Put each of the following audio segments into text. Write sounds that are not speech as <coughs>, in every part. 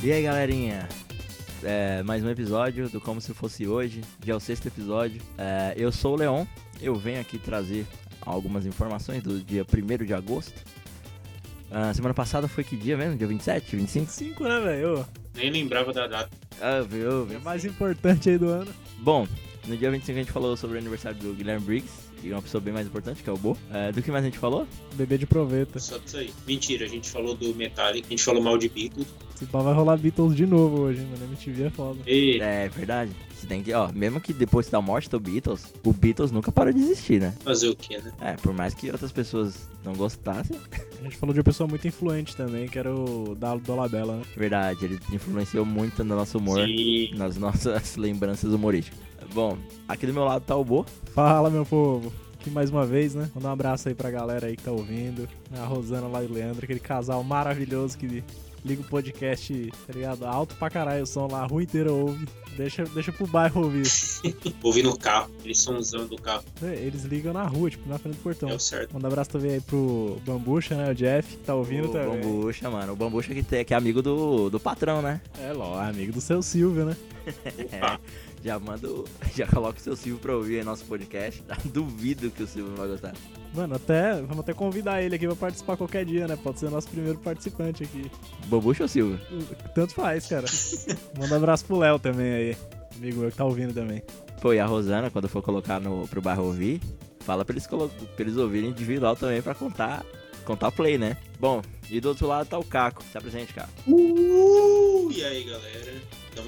E aí, galerinha? É, mais um episódio do Como Se Fosse Hoje, já é o sexto episódio. É, eu sou o Leon, eu venho aqui trazer algumas informações do dia 1 de agosto. Ah, semana passada foi que dia mesmo? Dia 27, 25? 5, né, velho? Nem lembrava da data. Ah, viu? É mais importante aí do ano. Bom, no dia 25 a gente falou sobre o aniversário do Guilherme Briggs e uma pessoa bem mais importante, que é o Bo. É, do que mais a gente falou? Bebê de proveta. Só disso aí. Mentira, a gente falou do Metallica, a gente falou mal de Beatles. Se pá, vai rolar Beatles de novo hoje, mano. MTV é foda. E É verdade. Você tem que, ó, mesmo que depois da morte do Beatles, o Beatles nunca parou de existir, né? fazer o quê, né? É, por mais que outras pessoas não gostassem, A gente falou de uma pessoa muito influente também, que era o Dalo Dolabella, né? verdade, ele influenciou muito no nosso humor, Sim. nas nossas <laughs> lembranças humorísticas. Bom, aqui do meu lado tá o Bo. Fala, meu povo. Aqui mais uma vez, né? Mandar um abraço aí pra galera aí que tá ouvindo. A Rosana lá e o Leandro, aquele casal maravilhoso que liga o podcast, tá ligado? Alto pra caralho o som lá, a rua inteira ouve. Deixa, deixa pro bairro ouvir. <laughs> Ouvi no carro, eles são usando o carro. É, Eles ligam na rua, tipo, na frente do portão. É o certo. Manda um abraço também aí pro Bambucha, né? O Jeff, que tá ouvindo o também. Bambucha, mano. O Bambucha que, tem, que é amigo do, do patrão, né? É, ló, amigo do seu Silvio, né? Opa, <laughs> Já manda, o- <laughs> já coloca o seu Silvio pra ouvir aí nosso podcast. <laughs> Duvido que o Silvio não vai gostar. Mano, até, vamos até convidar ele aqui pra participar qualquer dia, né? Pode ser o nosso primeiro participante aqui. Bambucha ou Silvio? Tanto faz, cara. <laughs> Manda um abraço pro Léo também aí. Amigo meu que tá ouvindo também. Pô, e a Rosana, quando for colocar no, pro bairro ouvir, fala pra eles, pra eles ouvirem individual também pra contar, contar play, né? Bom, e do outro lado tá o Caco. Se apresente, Caco. Uh, e aí, galera?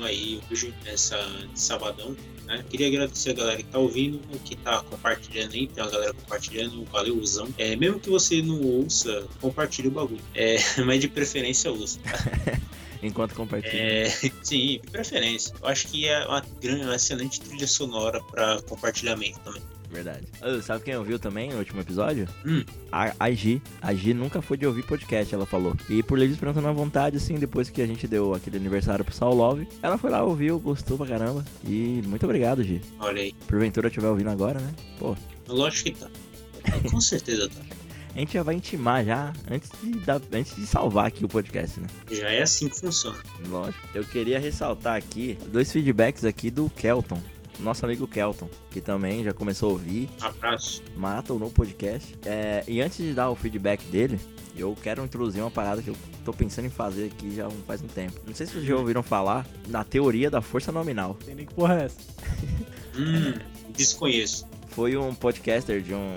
Aí hoje, nessa sabadão. Né? Queria agradecer a galera que tá ouvindo, que tá compartilhando aí, tem uma galera compartilhando, valeuzão. É, mesmo que você não ouça, compartilhe o bagulho. É, <laughs> mas de preferência ouça. <laughs> Enquanto compartilha. É, <laughs> sim, de preferência. Eu acho que é uma, grande, uma excelente trilha sonora pra compartilhamento também. Verdade. Sabe quem ouviu também no último episódio? Hum. A, a Gi. A Gi nunca foi de ouvir podcast, ela falou. E por livre espontânea à vontade, assim, depois que a gente deu aquele aniversário pro Saul Love, ela foi lá, ouviu, gostou pra caramba. E muito obrigado, Gi. Olha aí. Porventura estiver ouvindo agora, né? Pô, Lógico que tá. Com certeza tá. <laughs> a gente já vai intimar já antes de, dar, antes de salvar aqui o podcast, né? Já é assim que funciona. Lógico. Eu queria ressaltar aqui dois feedbacks aqui do Kelton. Nosso amigo Kelton, que também já começou a ouvir, Abraço. maratonou o podcast. É, e antes de dar o feedback dele, eu quero introduzir uma parada que eu tô pensando em fazer aqui já faz um tempo. Não sei se vocês já ouviram falar na teoria da força nominal. Tem nem que porra é essa. Hum, desconheço. Foi um podcaster de um,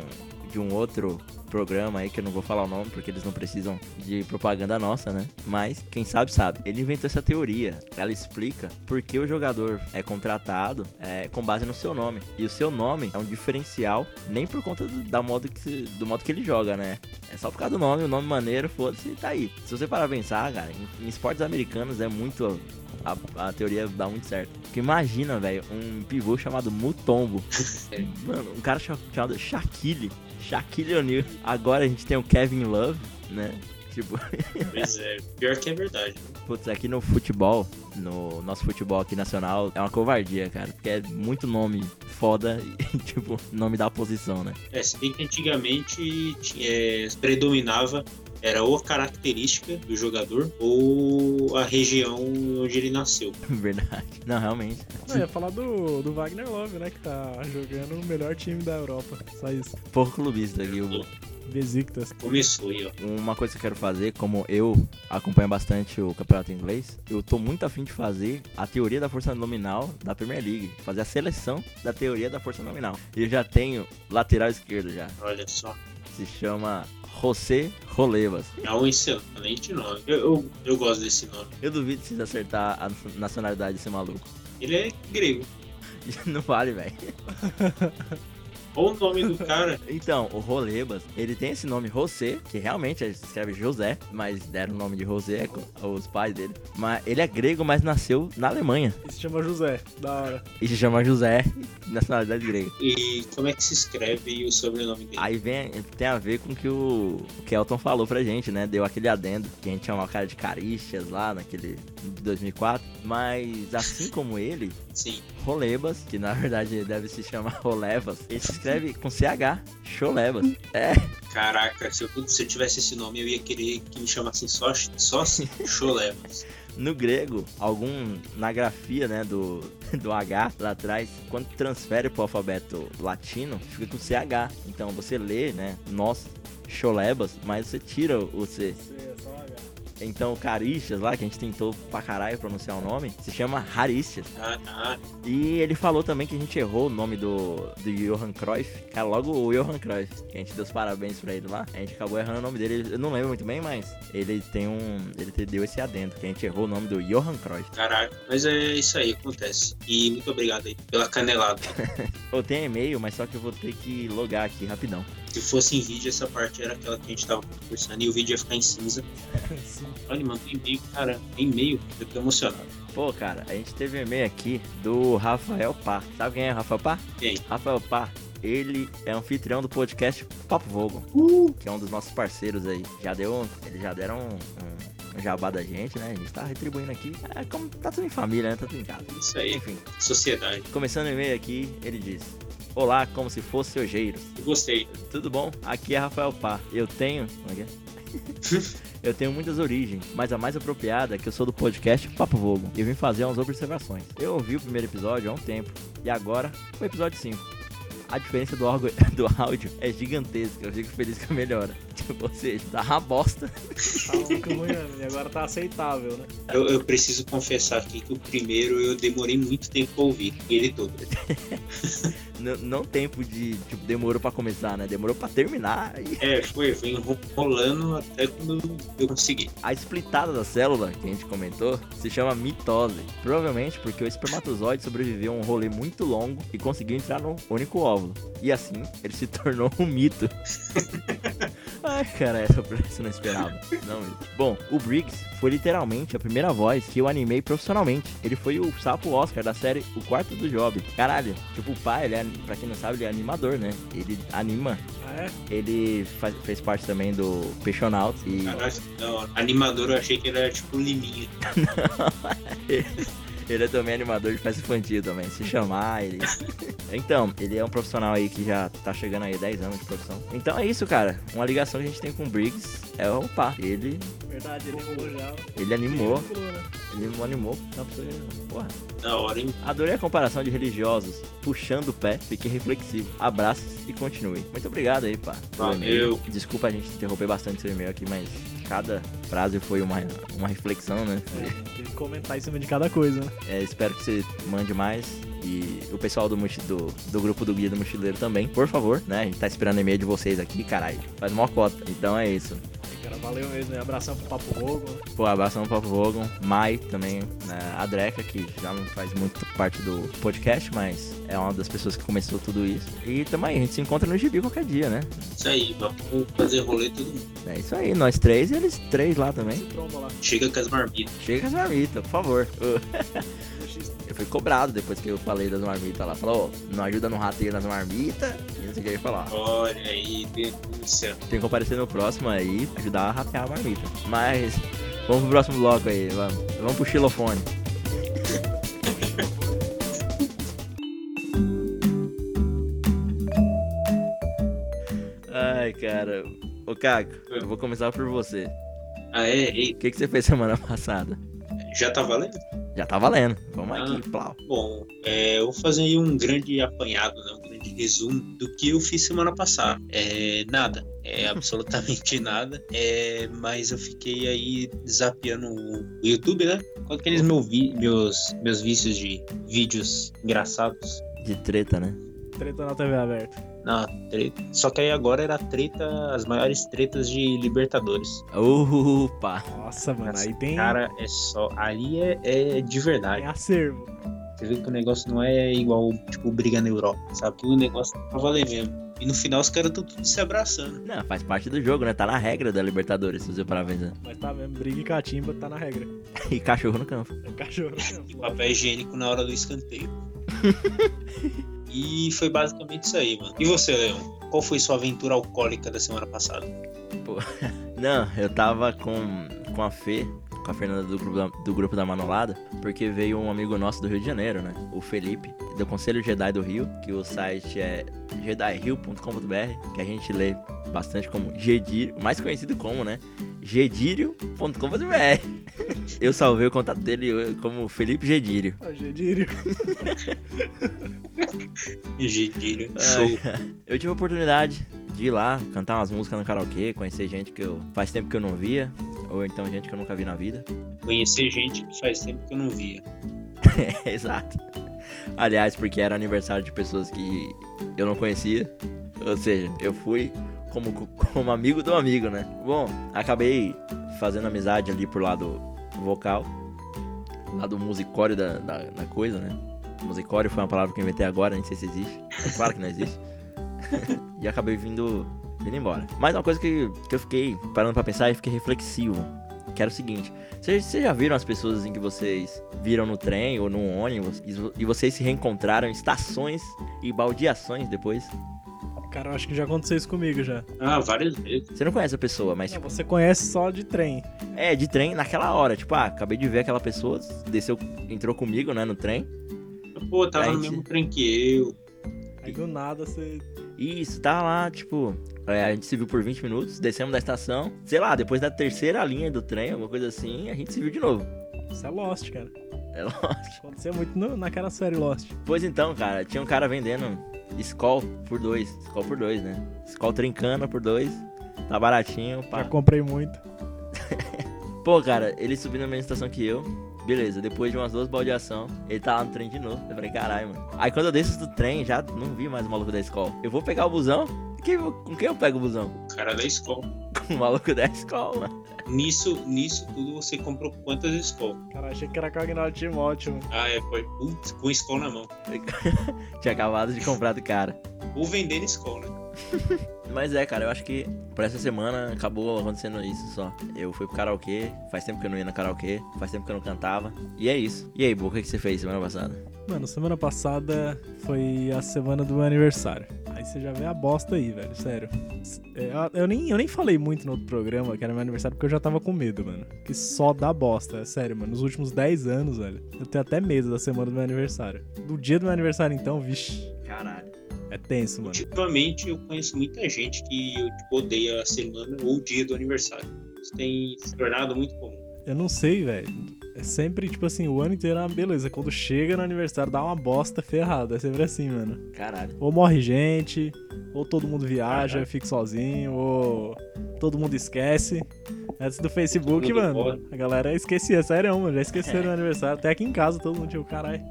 de um outro programa aí que eu não vou falar o nome porque eles não precisam de propaganda nossa, né? Mas quem sabe sabe. Ele inventou essa teoria. Ela explica por que o jogador é contratado é, com base no seu nome. E o seu nome é um diferencial nem por conta do, da modo que se- do modo que ele joga, né? É só por causa do nome, o nome maneiro, foda-se, tá aí. Se você parar pra pensar, cara, em, em esportes americanos é muito a, a teoria dá muito certo. Porque imagina, velho, um pivô chamado Mutombo. <laughs> Mano, um cara cha- chamado Shaquille. Shaquille O'Neal. Agora a gente tem o Kevin Love, né? Tipo, <laughs> Pois é, pior que é verdade. putz, aqui no futebol, no nosso futebol aqui nacional, é uma covardia, cara. Porque é muito nome foda e, <laughs> tipo, nome da posição, né? É, se bem que antigamente é, predominava era ou a característica do jogador ou a região onde ele nasceu. <laughs> Verdade. Não, realmente. Não, ia falar do, do Wagner Love, né? Que tá jogando no melhor time da Europa. Só isso. Pouco clubista aqui, o Besiktas. Começou aí, ó. Uma coisa que eu quero fazer, como eu acompanho bastante o campeonato inglês, eu tô muito afim de fazer a teoria da força nominal da Premier League. Fazer a seleção da teoria da força nominal. E eu já tenho lateral esquerdo já. Olha só. Se chama José Rolevas. É um excelente nome. Eu, eu, eu gosto desse nome. Eu duvido se vocês acertar a nacionalidade desse maluco. Ele é grego. <laughs> Não vale, velho. <laughs> Olha o nome do cara. <laughs> Então, o Rolebas, ele tem esse nome José, que realmente se escreve José, mas deram o nome de José com os pais dele. Mas ele é grego, mas nasceu na Alemanha. E se chama José. Da hora. E se chama José, nacionalidade grega. E como é que se escreve o sobrenome dele? Aí vem, tem a ver com o que o Kelton falou pra gente, né? Deu aquele adendo, que a gente chamava o cara de Carístias lá naquele de 2004. Mas assim como ele, Sim. Rolebas, que na verdade deve se chamar Rolevas, ele se escreve com CH, Cholebas. É, Caraca, se eu, se eu tivesse esse nome, eu ia querer que me chamassem só, só assim, Cholevas. <laughs> No grego, algum na grafia, né, do, do H lá atrás, quando transfere pro alfabeto latino, fica com CH. Então você lê, né, nós, cholebas, mas você tira o C. Então o Caristias lá, que a gente tentou pra caralho pronunciar o nome, se chama Haristias. Ah, ah, E ele falou também que a gente errou o nome do, do Johan Cruyff. Cara, logo o Johan Cruyff, que a gente deu os parabéns pra ele lá. A gente acabou errando o nome dele. Eu não lembro muito bem, mas ele tem um. Ele te deu esse adendo, que a gente errou o nome do Johan Cruyff. caralho. Mas é isso aí, acontece. E muito obrigado aí pela canelada. <laughs> Eu tenho e-mail, mas só que eu vou ter que logar aqui rapidão. Se fosse em vídeo, essa parte era aquela que a gente tava conversando e o vídeo ia ficar em cinza. <laughs> Sim. Olha, mano, tem e-mail, cara. Tem e-mail. Eu tô emocionado. Pô, cara, a gente teve um e-mail aqui do Rafael Pá. Sabe quem é o Rafael Pá? Quem? Rafael Pá. Ele é anfitrião do podcast Papo Vogon, que é um dos nossos parceiros aí. Já deu, eles já deram um, um, um jabá da gente, né? A gente tá retribuindo aqui. É como tá tudo em família, né? Tá tudo em casa. Isso aí. Enfim, Sociedade. começando o e-mail aqui, ele diz: Olá, como se fosse Ojeiros. Gostei. Tudo bom? Aqui é Rafael Pá. Eu tenho. Como é que é? <laughs> Eu tenho muitas origens, mas a mais apropriada é que eu sou do podcast Papo Vogo. E eu vim fazer umas observações. Eu ouvi o primeiro episódio há um tempo, e agora o episódio 5. A diferença do, órgão- <laughs> do áudio é gigantesca, eu fico feliz com a melhora. Tipo, ou seja, tá uma bosta. Tá ruim, né? E agora tá aceitável, né? Eu, eu preciso confessar aqui que o primeiro eu demorei muito tempo pra ouvir. Ele todo. <laughs> Não tempo de, tipo, demorou pra começar, né? Demorou pra terminar. E É, foi, foi enrolando até quando eu consegui. A splitada da célula, que a gente comentou, se chama mitose. Provavelmente porque o espermatozoide sobreviveu a um rolê muito longo e conseguiu entrar no único óvulo. E assim, ele se tornou um mito. <laughs> Cara, essa eu não esperava. Não. Bom, o Briggs foi literalmente a primeira voz que eu animei profissionalmente. Ele foi o sapo Oscar da série O Quarto do Job. Caralho, tipo, o pai, ele é, pra quem não sabe, ele é animador, né? Ele anima. Ah, é? Ele faz- fez parte também do Peixonauts e... Caralho, hora. Animador eu achei que ele era tipo Liminha. <laughs> <laughs> <laughs> Ele é também animador de festa infantil também, se chamar ele. <laughs> Então, ele é um profissional aí que já tá chegando aí 10 anos de profissão. Então é isso, cara. Uma ligação que a gente tem com o Briggs é o pá. Ele, Verdade, ele falou já. ele animou, Ele né? animou. Não, você- porra. Da hora, hein? Adorei a comparação de religiosos puxando o pé, fiquei reflexivo. Abraços e continue. Muito obrigado aí, pá. Valeu. Desculpa a gente interromper bastante seu e-mail aqui, mas cada frase foi uma, uma reflexão, né? É, tem que comentar em cima de cada coisa, né? É, espero que você mande mais. E o pessoal do, do, do grupo do Guia do Mochileiro também, por favor, né? A gente tá esperando e-mail de vocês aqui, caralho. Faz mó cota. Então é isso. Aí, cara, valeu mesmo, né? Abração pro Papo Rogo. né? Pô, abraço no Papo Vogon. Mai também, né? A Dreca, que já não faz muito parte do podcast, mas é uma das pessoas que começou tudo isso. E também, a gente se encontra no Gibi qualquer dia, né? Isso aí, vamos fazer rolê todo mundo. É isso aí, nós três e eles três lá também. Lá. Chega com as marmitas. Chega com as marmitas, por favor. <laughs> Eu fui cobrado depois que eu falei das marmitas lá. Falou, não ajuda no rateio nas marmitas. E não sei o que eu ia falar. Olha aí, denúncia. Tem que comparecer no próximo aí, ajudar a ratear a marmita. Mas, vamos pro próximo bloco aí, vamos. Vamos pro xilofone. <laughs> Ai, cara. Ô, Caco, eu vou começar por você. Ah, é? O que, que você fez semana <laughs> passada? já tá valendo? Já tá valendo. Vamos Ah. aqui, plau. Bom, é, eu vou fazer aí um grande apanhado, né, um grande resumo do que eu fiz semana passada. É, nada, é <laughs> absolutamente nada, é, mas eu fiquei aí zapeando o YouTube, né? Com aqueles meu meus, meus vícios de vídeos engraçados. De treta, né? Treta na TV aberta. Na treta. Só que aí agora era treta, as maiores tretas de Libertadores. Opa! Nossa, mano, aí tem, Cara, é só. Ali é, é de verdade. tem acervo. Você vê que o negócio não é igual, tipo, briga na Europa, sabe? Que o negócio tá valendo mesmo. E no final os caras estão tudo se abraçando. Não, faz parte do jogo, né? Tá na regra da Libertadores, se você parar. Mas tá mesmo, briga e catimba tá na regra. <laughs> E cachorro no campo. É cachorro. E papel higiênico na hora do escanteio. <laughs> e foi basicamente isso aí, mano. E você, Leon? Qual foi sua aventura alcoólica da semana passada? <laughs> Não, eu tava com, com a Fê, com a Fernanda do grupo, da, do grupo da Manolada, porque veio um amigo nosso do Rio de Janeiro, né? O Felipe, do Conselho Jedi do Rio, que o site é jedirio.com.br, que a gente lê bastante como Gedírio, mais conhecido como, né? Gedírio.com.br. eu salvei o contato dele como Felipe Gedírio. Ah, Gedírio. <laughs> Gedírio. Show. <laughs> Eu tive a oportunidade de ir lá, cantar umas músicas no karaokê, conhecer gente que eu faz tempo que eu não via, ou então gente que eu nunca vi na vida. Conhecer gente que faz tempo que eu não via. <laughs> Exato. Aliás, porque era aniversário de pessoas que eu não conhecia. Ou seja, eu fui como, como amigo do amigo, né? Bom, acabei fazendo amizade ali por lado vocal. Lado musicório da, da, da coisa, né? Musicório foi uma palavra que eu inventei agora, nem sei se existe. É claro que não existe. <laughs> e acabei vindo, vindo embora. Mas uma coisa que, que eu fiquei parando pra pensar e fiquei reflexivo. Que era o seguinte, vocês, já viram as pessoas assim que vocês viram no trem ou no ônibus e vocês se reencontraram em estações e baldeações depois? Cara, eu acho que já aconteceu isso comigo já. Ah, várias vezes. Você não conhece a pessoa, mas Não, tipo, você conhece só de trem. é de trem naquela hora. Tipo, ah, acabei de ver aquela pessoa, desceu, entrou comigo, né, no trem. Pô, tava no Gente. mesmo trem que eu. Aí do nada você. Isso, tá lá, tipo, é, a gente se viu por 20 minutos, descemos da estação. Sei lá, depois da terceira linha do trem, alguma coisa assim, a gente se viu de novo. Isso é Lost, cara. É lógico. Aconteceu muito no- naquela série Lost. Pois então, cara, tinha um cara vendendo Skol por dois. Skol por dois, né? Skol trincana por dois. Tá baratinho, pá. Já comprei muito. <laughs> Pô, cara, ele subiu na mesma estação que eu. Beleza, depois de umas duas baldeação, ele tá lá no trem de novo. Eu falei, caralho, mano. Aí quando eu desço do trem, já não vi mais o maluco da escola. Eu vou pegar o busão? Quem- com quem eu pego o busão? O cara da escola. <laughs> Com o maluco da escola, mano. Nisso, nisso tudo você comprou quantas escolas? Cara, achei que era com o Agnaldo Timóteo. Ah, é, foi putz, com escola na mão. <laughs> Tinha acabado de comprar do cara. Ou vendendo escola, né? <laughs> Mas é, cara, eu acho que por essa semana acabou acontecendo isso só. Eu fui pro karaokê, faz tempo que eu não ia no karaokê, faz tempo que eu não cantava. E é isso. E aí, Bu, o que que você fez semana passada? Mano, semana passada foi a semana do meu aniversário. Aí você já vê a bosta aí, velho, sério. É, Eu, eu nem, eu nem falei muito no outro programa que era meu aniversário porque eu já tava com medo, mano. Que só dá bosta, é sério, mano. Nos últimos 10 anos, velho, eu tenho até medo da semana do meu aniversário. Do dia do meu aniversário, então, vixe, Caralho. É tenso, mano. Ultimamente eu conheço muita gente que tipo, odeia a semana ou o dia do aniversário. Isso tem se tornado muito comum. Eu não sei, velho. É sempre, tipo assim, o ano inteiro, ah, beleza. Quando chega no aniversário, dá uma bosta ferrada. É sempre assim, mano. Caralho. Ou morre gente, ou todo mundo viaja, Caraca. fica sozinho, ou todo mundo esquece. Antes do Facebook, mano, morre. a galera esquecia, sério, mano. Já esqueceram o aniversário. Até aqui em casa todo mundo tinha o caralho.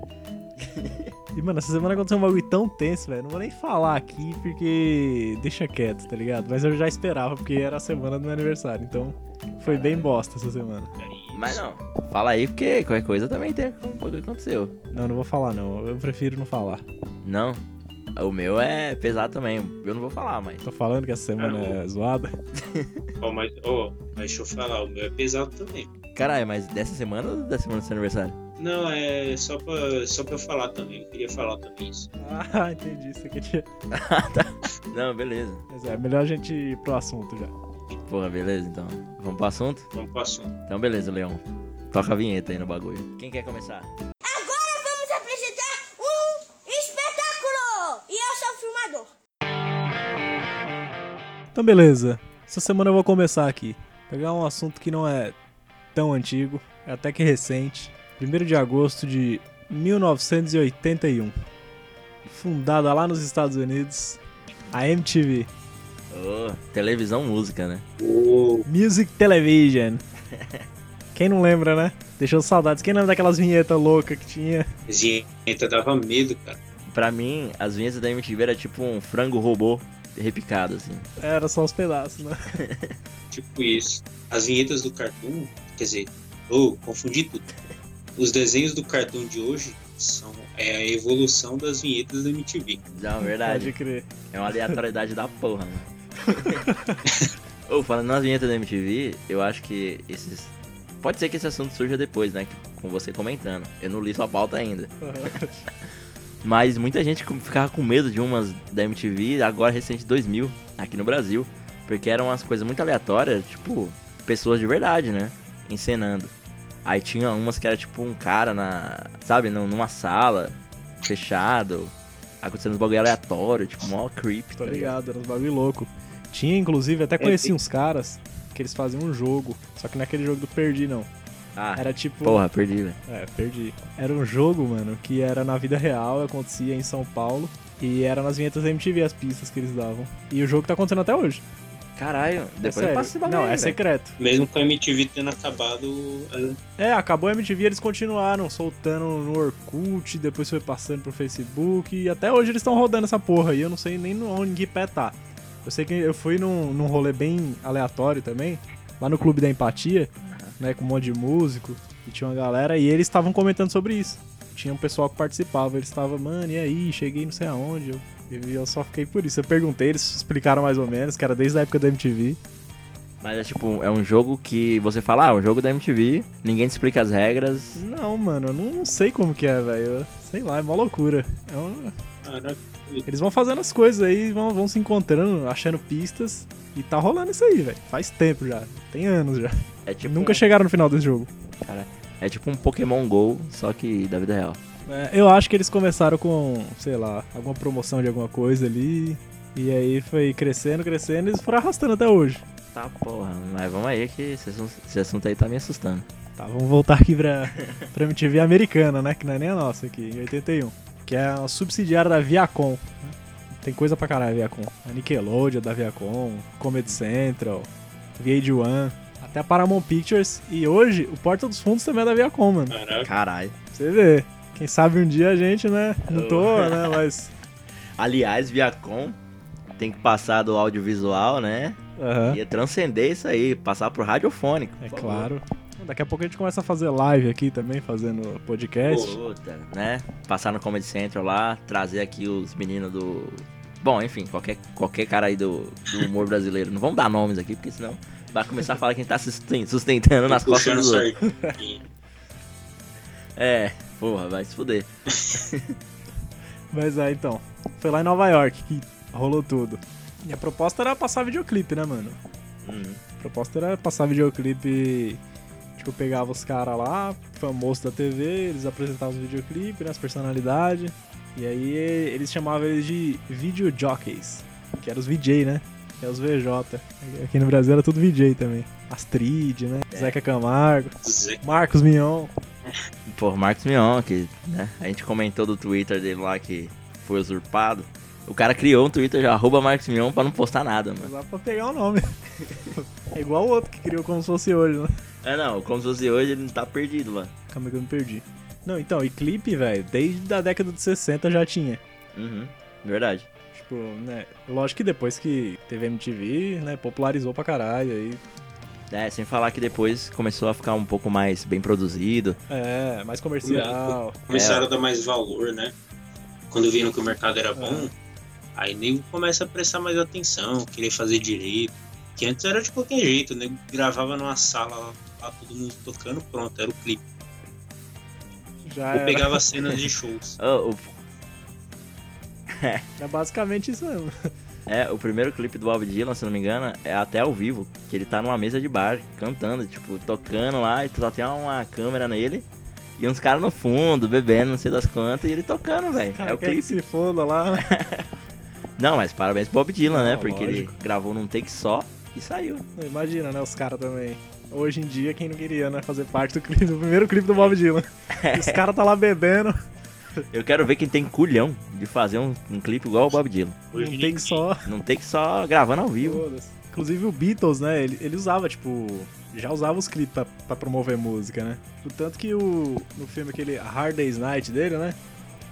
<laughs> E, mano, essa semana aconteceu um bagulho tão tenso, velho. Não vou nem falar aqui porque deixa quieto, tá ligado? Mas eu já esperava, porque era a semana do meu aniversário. Então, foi bem bosta essa semana. Mas não, fala aí porque qualquer coisa também tem um pouco que aconteceu. Não, não vou falar, não. Eu prefiro não falar. Não, o meu é pesado também. Eu não vou falar, mas. Tô falando que essa semana Ah, não. é zoada. <laughs> Ó, mas, ó, mas deixa eu falar, o meu é pesado também. Caralho, mas dessa semana ou da semana do seu aniversário? Não, é só pra, só pra eu falar também. Eu queria falar também isso. Ah, <laughs> entendi. Isso aqui tinha. Não, beleza. Mas é melhor a gente ir pro assunto já. Porra, beleza então. Vamos pro assunto? Vamos pro assunto. Então, beleza, Leão. Toca a vinheta aí no bagulho. Quem quer começar? Agora vamos apresentar um espetáculo! E eu sou o filmador. Então, beleza. Essa semana eu vou começar aqui. Pegar um assunto que não é tão antigo, é até que recente. 1 de agosto de 1981. Fundada lá nos Estados Unidos, a MTV. Ô, televisão música, né? Ô, Music Television. <laughs> Quem não lembra, né? Deixou saudades. Quem lembra daquelas vinhetas loucas que tinha? Zinheta dava medo, cara. Pra mim, as vinhetas da MTV era tipo um frango robô repicado, assim. Era só os pedaços, né? <laughs> Tipo isso. As vinhetas do Cartoon, quer dizer, ô, confundi tudo. Os desenhos do Cartoon de hoje são é a evolução das vinhetas da MTV. Não, verdade. Pode crer. É uma aleatoriedade da porra, né? <laughs> Ô, falando nas vinhetas da MTV, eu acho que esses. Pode ser que esse assunto surja depois, né? Com você comentando. Eu não li sua pauta ainda. <laughs> Mas muita gente ficava com medo de umas da MTV, agora recente 2000, aqui no Brasil. Porque eram umas coisas muito aleatórias, tipo, pessoas de verdade, né? Encenando. Aí tinha umas que era tipo um cara na. Sabe, num- numa sala, fechado, acontecendo uns bagulho aleatório, tipo, mó creep, Tô tá ligado? era uns bagulho louco. Tinha, inclusive, até conheci tem- uns caras que eles faziam um jogo, só que não é aquele jogo do Perdi, não. Ah, Era tipo. porra, perdi, velho. É, perdi. Era um jogo, mano, que era na vida real, acontecia em São Paulo. E era nas vinhetas da MTV as pistas que eles davam. E o jogo tá acontecendo até hoje. Caralho, É depois eu sério. passo esse bagulho Não, aí, é secreto. Mesmo com a MTV tendo acabado, é, É, acabou a MTV, eles continuaram soltando no Orkut, depois foi passando pro Facebook, e até hoje eles estão rodando essa porra aí, eu não sei nem no- onde que pé tá. Eu sei que eu fui num, num rolê bem aleatório também, lá no Clube da Empatia, né, com um monte de músico, e tinha uma galera, e eles estavam comentando sobre isso. Tinha um pessoal que participava, eles estavam, mano, e aí, cheguei não sei aonde, eu, e eu só fiquei por isso. Eu perguntei, eles explicaram mais ou menos, que era desde a época da MTV. Mas é tipo, é um jogo que você fala, ah, é um jogo da MTV, ninguém te explica as regras. Não, mano, eu não sei como que é, velho. Sei lá, é mó loucura. É um- caraca, Eles vão fazendo as coisas aí, vão, vão se encontrando, achando pistas. E tá rolando isso aí, velho. Faz tempo já. Tem anos já. É tipo Nunca um, chegaram no final desse jogo. É tipo um Pokémon GO, só que da vida real. É, eu acho que eles começaram com, sei lá, alguma promoção de alguma coisa ali. E aí foi crescendo, crescendo e eles foram arrastando até hoje. Tá porra, mas vamos aí que esse assunto, esse assunto aí tá me assustando. Tá, vamos voltar aqui pra, pra MTV americana, né? Que não é nem a nossa aqui, em 81. Que é uma subsidiária da Viacom. né? Tem coisa pra caralho, Viacom. A Nickelodeon da Viacom, Comedy Central, VH1, até a Paramount Pictures. E hoje, o Porta dos Fundos também é da Viacom, mano. Caralho. Você ver. Quem sabe um dia a gente, né? Não tô, né? <laughs> Mas. Aliás, Viacom tem que passar do audiovisual, né? Aham. E transcender isso aí, passar pro radiofônico. É por favor. Daqui a pouco a gente começa a fazer live aqui também, fazendo podcast. Puta, né? Passar no Comedy Central lá, trazer aqui os meninos do. Bom, enfim, qualquer, qualquer cara aí do, do humor brasileiro. Não vamos dar nomes aqui, porque senão vai começar a falar que a gente tá susten- sustentando nas costas dos outros. É, porra, vai se fuder. <laughs> Mas é, então. Foi lá em Nova York que rolou tudo. E a proposta era passar videoclipe, né, mano? Uhum. A proposta era passar videoclipe. Tipo, pegava os caras lá, famosos da TV, eles apresentavam os videoclipes, né, as personalidades. E aí eles chamavam eles de video jockeys, que eram os VJ, né? Que é os VJ. Aqui no Brasil era tudo VJ também. Astrid, né? É. Zeca Camargo, Marcos Mion. Pô, Marcos Mion, que né, a gente comentou do Twitter dele lá que foi usurpado. O cara criou um Twitter já, arroba Marcos Mion, pra não postar nada, mano. Dá pra pegar o nome. é igual o outro que criou como se fosse hoje, né? É não, como se fosse hoje, ele não tá perdido lá. Calma que eu me perdi. Não, então, e clipe, velho, desde a década de 60 já tinha. Uhum, verdade. Tipo, né? Lógico que depois que teve MTV, né, popularizou pra caralho. Aí, É, sem falar que depois começou a ficar um pouco mais bem produzido. é, mais comercial. Começaram É. a dar mais valor, né? Quando viram que o mercado era bom, aí nego começa a prestar mais atenção, querer fazer direito. Que antes era de qualquer jeito, nego gravava numa sala lá, lá todo mundo tocando, pronto, era o clipe. Já Ou era, pegava cenas <laughs> de shows. Ô, o, é basicamente isso mesmo. é, o primeiro clipe do Bob Dylan, se não me engano, é até ao vivo. Que ele tá numa mesa de bar, cantando, tipo, tocando lá, e só tem uma câmera nele. E uns caras no fundo, bebendo, não sei das quantas, e ele tocando, velho. É o clipe. se foda lá. <laughs> Não, mas parabéns pro Bob Dylan, né? Não, Porque ele lógico. gravou num take só e saiu. Imagina, né, os caras também. Hoje em dia, quem não queria, né, fazer parte do clipe, do primeiro clipe do Bob Dylan. E <laughs> os caras tá lá bebendo, Eu quero ver quem tem culhão de fazer um, um clipe igual o Bob Dylan. Não tem que só... Não tem que só gravando ao vivo. Inclusive o Beatles, né? Ele, ele usava, tipo. Já usava os clipes pra, pra promover música, né? O tanto que o. No filme aquele Hard Day's Night dele, né?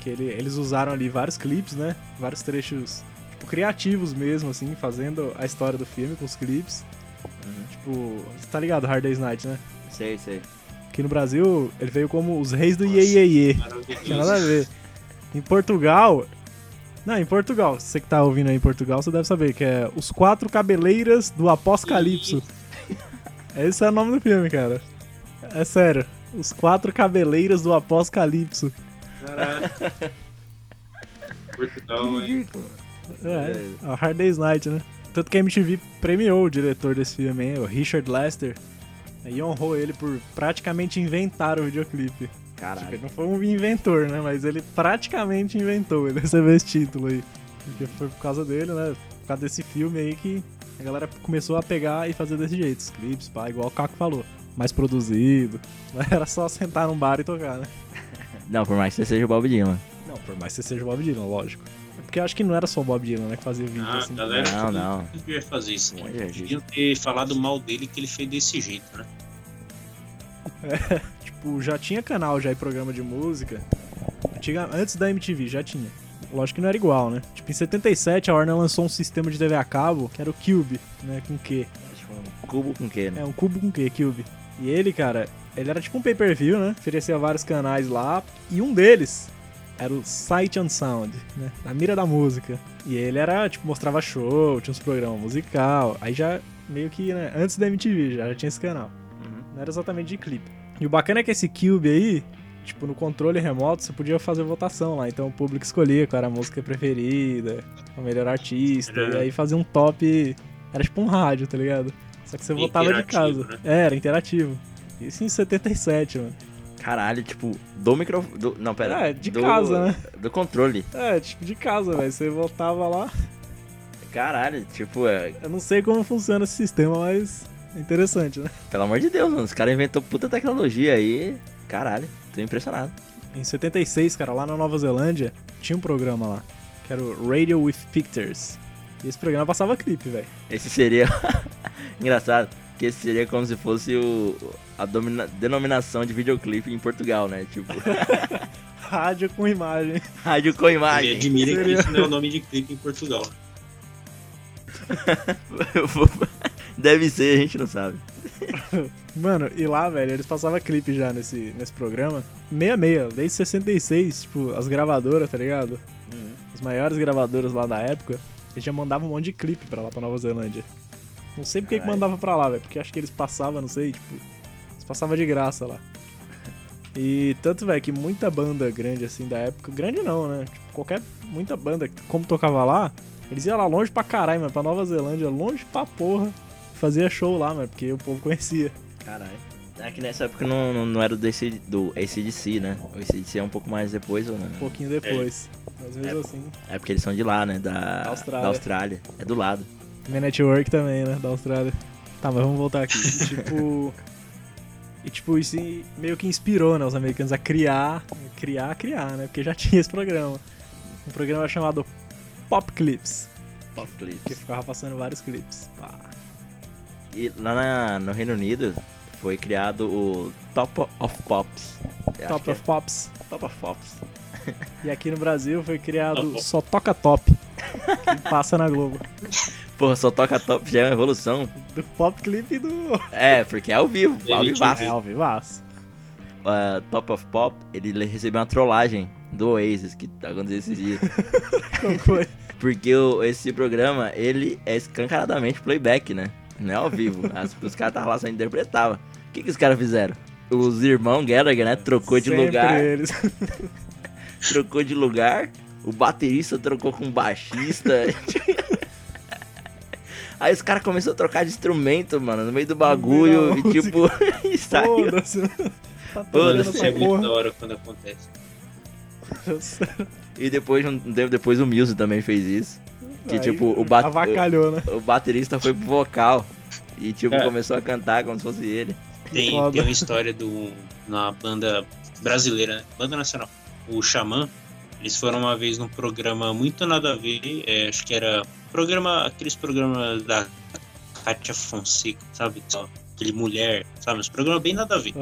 Que ele, eles usaram ali vários clipes, né? Vários trechos tipo, criativos mesmo, assim, fazendo a história do filme com os clipes. Uhum. Tipo, você tá ligado, Hard Day's Night, né? Sei, sei. Aqui no Brasil, ele veio como os reis do Nossa. Iê Iê Iê. Maravilhoso. Tinha nada a ver. Em Portugal. Não, em Portugal. Você que tá ouvindo aí em Portugal, você deve saber que é Os Quatro Cabeleiras do Apocalipse. Esse é o nome do filme, cara. É sério. Os Quatro Cabeleiras do Apocalipse. Caraca. <laughs> Portugal, hein? É, é o Hard Day's Night, né? Tanto que a MTV premiou o diretor desse filme, o Richard Lester. E honrou ele por praticamente inventar o videoclipe. Tipo, Caralho. ele não foi um inventor, né? Mas ele praticamente inventou. Ele recebeu esse título aí. Porque foi por causa dele, né? Por causa desse filme aí que a galera começou a pegar e fazer desse jeito, os clipes, pá, igual o Caco falou. Mais produzido. Não <laughs> era só sentar num bar e tocar, né? Não, por mais que você seja o Bob Dylan. Não, por mais que você seja o Bob Dylan, lógico. É Porque eu acho que não era só o Bob Dylan, né, que fazia vídeo Ah, assim. galera, Não, tudo- não. tudo devia fazer isso, né? Deviam ter falado mal dele que ele fez desse jeito, né? <laughs> Tipo, já tinha canal já e programa de música. Antiga, antes da MTV, já tinha. Lógico que não era igual, né? Tipo, em 77 a Warner lançou um sistema de TV a cabo, que era o Cube, né, com Q. Um cubo com quê, né? É, um cubo com Q, Cube. E ele, cara, ele era tipo um pay-per-view, né? Oferecia vários canais lá. E um deles era o Sight and Sound, né? Na mira da música. E ele era, tipo, mostrava show, tinha uns programas musical. Aí já meio que, né? Antes da MTV já, já tinha esse canal. Uhum. Não era exatamente de clipe. E o bacana é que esse Cube aí, tipo, no controle remoto, você podia fazer votação lá. Então o público escolhia qual era a música preferida, o melhor artista. Era- E aí fazia um top. Era tipo um rádio, tá ligado? Só que você votava de casa. né? É, era interativo. Isso em 77, mano. Caralho, tipo, do microfone. Do... Não, pera. É, de do... casa, né? Do controle. É, tipo de casa, velho. Você votava lá. Caralho, tipo, é... Eu não sei como funciona esse sistema, mas é interessante, né? pelo amor de Deus, mano. Os caras inventou puta tecnologia aí. Caralho, tô impressionado. Em 76, cara, lá na Nova Zelândia, tinha um programa lá, que era o Radio with Pictures. E esse programa passava clipe, velho. Esse seria. <laughs> Engraçado, que seria como se fosse o. A domina- denominação de videoclipe em Portugal, né? Tipo, <laughs> Rádio com imagem. rádio com imagem. admira que Seria- isso não é o nome de clipe em Portugal. <laughs> Deve ser, a gente não sabe. <laughs> Mano, e lá, velho, eles passavam clipe já nesse, nesse programa. Meia meia, desde 66, tipo, as gravadoras, tá ligado? As maiores gravadoras lá da época, eles já mandavam um monte de clipe pra lá, pra Nova Zelândia. Não sei porque que mandava pra lá, velho, porque acho que eles passavam, não sei, tipo, eles passavam de graça lá. E tanto, velho, que muita banda grande, assim, da época, grande não, né? Tipo, qualquer, muita banda, como tocava lá, eles iam lá longe pra caralho, mano, pra Nova Zelândia, longe pra porra, fazia show lá, mano, porque o povo conhecia. Caralho. É que nessa época não, não, não era do, AC, do ACDC, né? O ACDC é um pouco mais depois, ou não? Um pouquinho depois. Às vezes É. assim. É porque eles são de lá, né? Da Austrália. da Austrália. É do lado. Man Network também, né? Da Austrália. Tá, mas vamos voltar aqui. E, tipo. e tipo, isso meio que inspirou, né, os americanos a criar. Criar, criar, né? Porque já <laughs> tinha esse programa. Um programa chamado Pop Clips. Pop Que clips. ficava passando vários clipes. Pá. E lá na- no Reino Unido foi criado o Top of Pops. Top que of Pops. é Top of Pops. E aqui no Brasil foi criado. Só Toca Top. Que passa na Globo. Porra, só toca top já é uma evolução. Do Pop Clip do. É, porque é ao vivo, ao Ele vivaço. É, ao vivaço. Uh, Top of Pop, ele recebeu uma trollagem do Oasis que aconteceu esses dias. <laughs> Como foi? Porque o- esse programa, ele é escancaradamente playback, né? Não é ao vivo. As- os caras estavam lá só interpretavam. O que, que os caras fizeram? Os irmãos Gallagher, né? Trocou de Sempre lugar. Eles. <laughs> Trocou de lugar. O baterista trocou com o baixista. <laughs> Aí os caras começaram a trocar de instrumento, mano, no meio do bagulho. E tipo, <laughs> e saiu. Tá Foda-se. é muito porra. da hora quando acontece. E depois, um tempo depois, o Mills também fez isso. Que Aí, tipo, o, bat Avacalhou, né? o baterista foi pro vocal. E tipo, É. começou a cantar como se fosse ele. Tem, tem uma história do na banda brasileira, né? banda nacional, o Xamã. Eles foram uma vez num programa muito nada a ver, é, acho que era programa, aqueles programas da Kátia Fonseca, sabe? Aquele mulher, sabe? Uns programas bem nada a ver.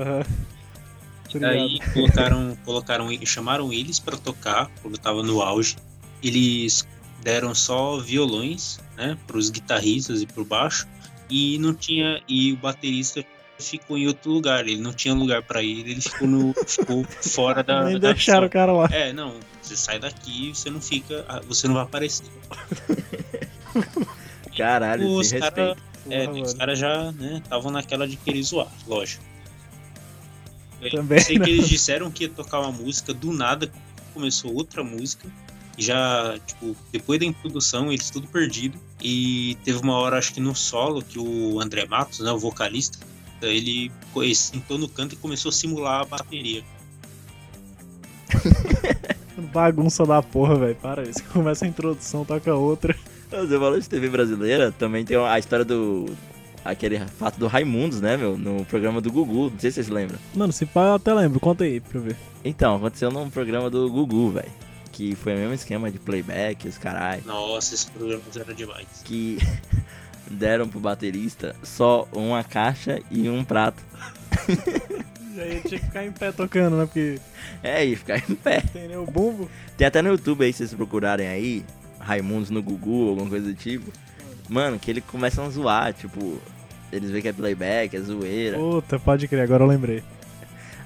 Tô Aí colocaram, colocaram, chamaram eles pra tocar quando tava no auge. Eles deram só violões, né, pros guitarristas e pro baixo e não tinha e o baterista ficou em outro lugar. Ele não tinha lugar pra ir, ele ficou no <laughs> ficou fora da. Nem da deixaram o cara lá. É, não. Você sai daqui, você não fica, ah, você não vai aparecer. <laughs> Caralho, Os sem cara- respeito. É, Porra, os caras já, né, estavam naquela de querer zoar, lógico. Eu Também, sei né? que eles disseram que ia tocar uma música, do nada começou outra música. Já, tipo, depois da introdução, eles tudo perdido. E teve uma hora, acho que no solo, que o André Matos, né, o vocalista, ele, ele sentou no canto e começou a simular a bateria. <laughs> Bagunça da porra, velho. Para. Você <laughs> começa a introdução, toca outra. Você falou de TV brasileira, também tem a história do. Aquele fato do Raimundos, né, meu? No programa do Gugu. Não sei se vocês lembram. Mano, se pá, eu até lembro. Conta aí pra eu ver. Então, aconteceu num programa do Gugu, velho. Que foi o mesmo esquema de playback, os caras Nossa, esse programa era demais. Que <laughs> deram pro baterista só uma caixa e um prato. E aí tinha que ficar em pé tocando, né? Porque É, e ficar em pé. tem o bumbo. Tem até no YouTube aí, se vocês procurarem aí, Raimundos no Gugu, alguma coisa do tipo. Mano, que ele começa a zoar, tipo, eles veem que é playback, é zoeira. Puta, pode crer, agora eu lembrei.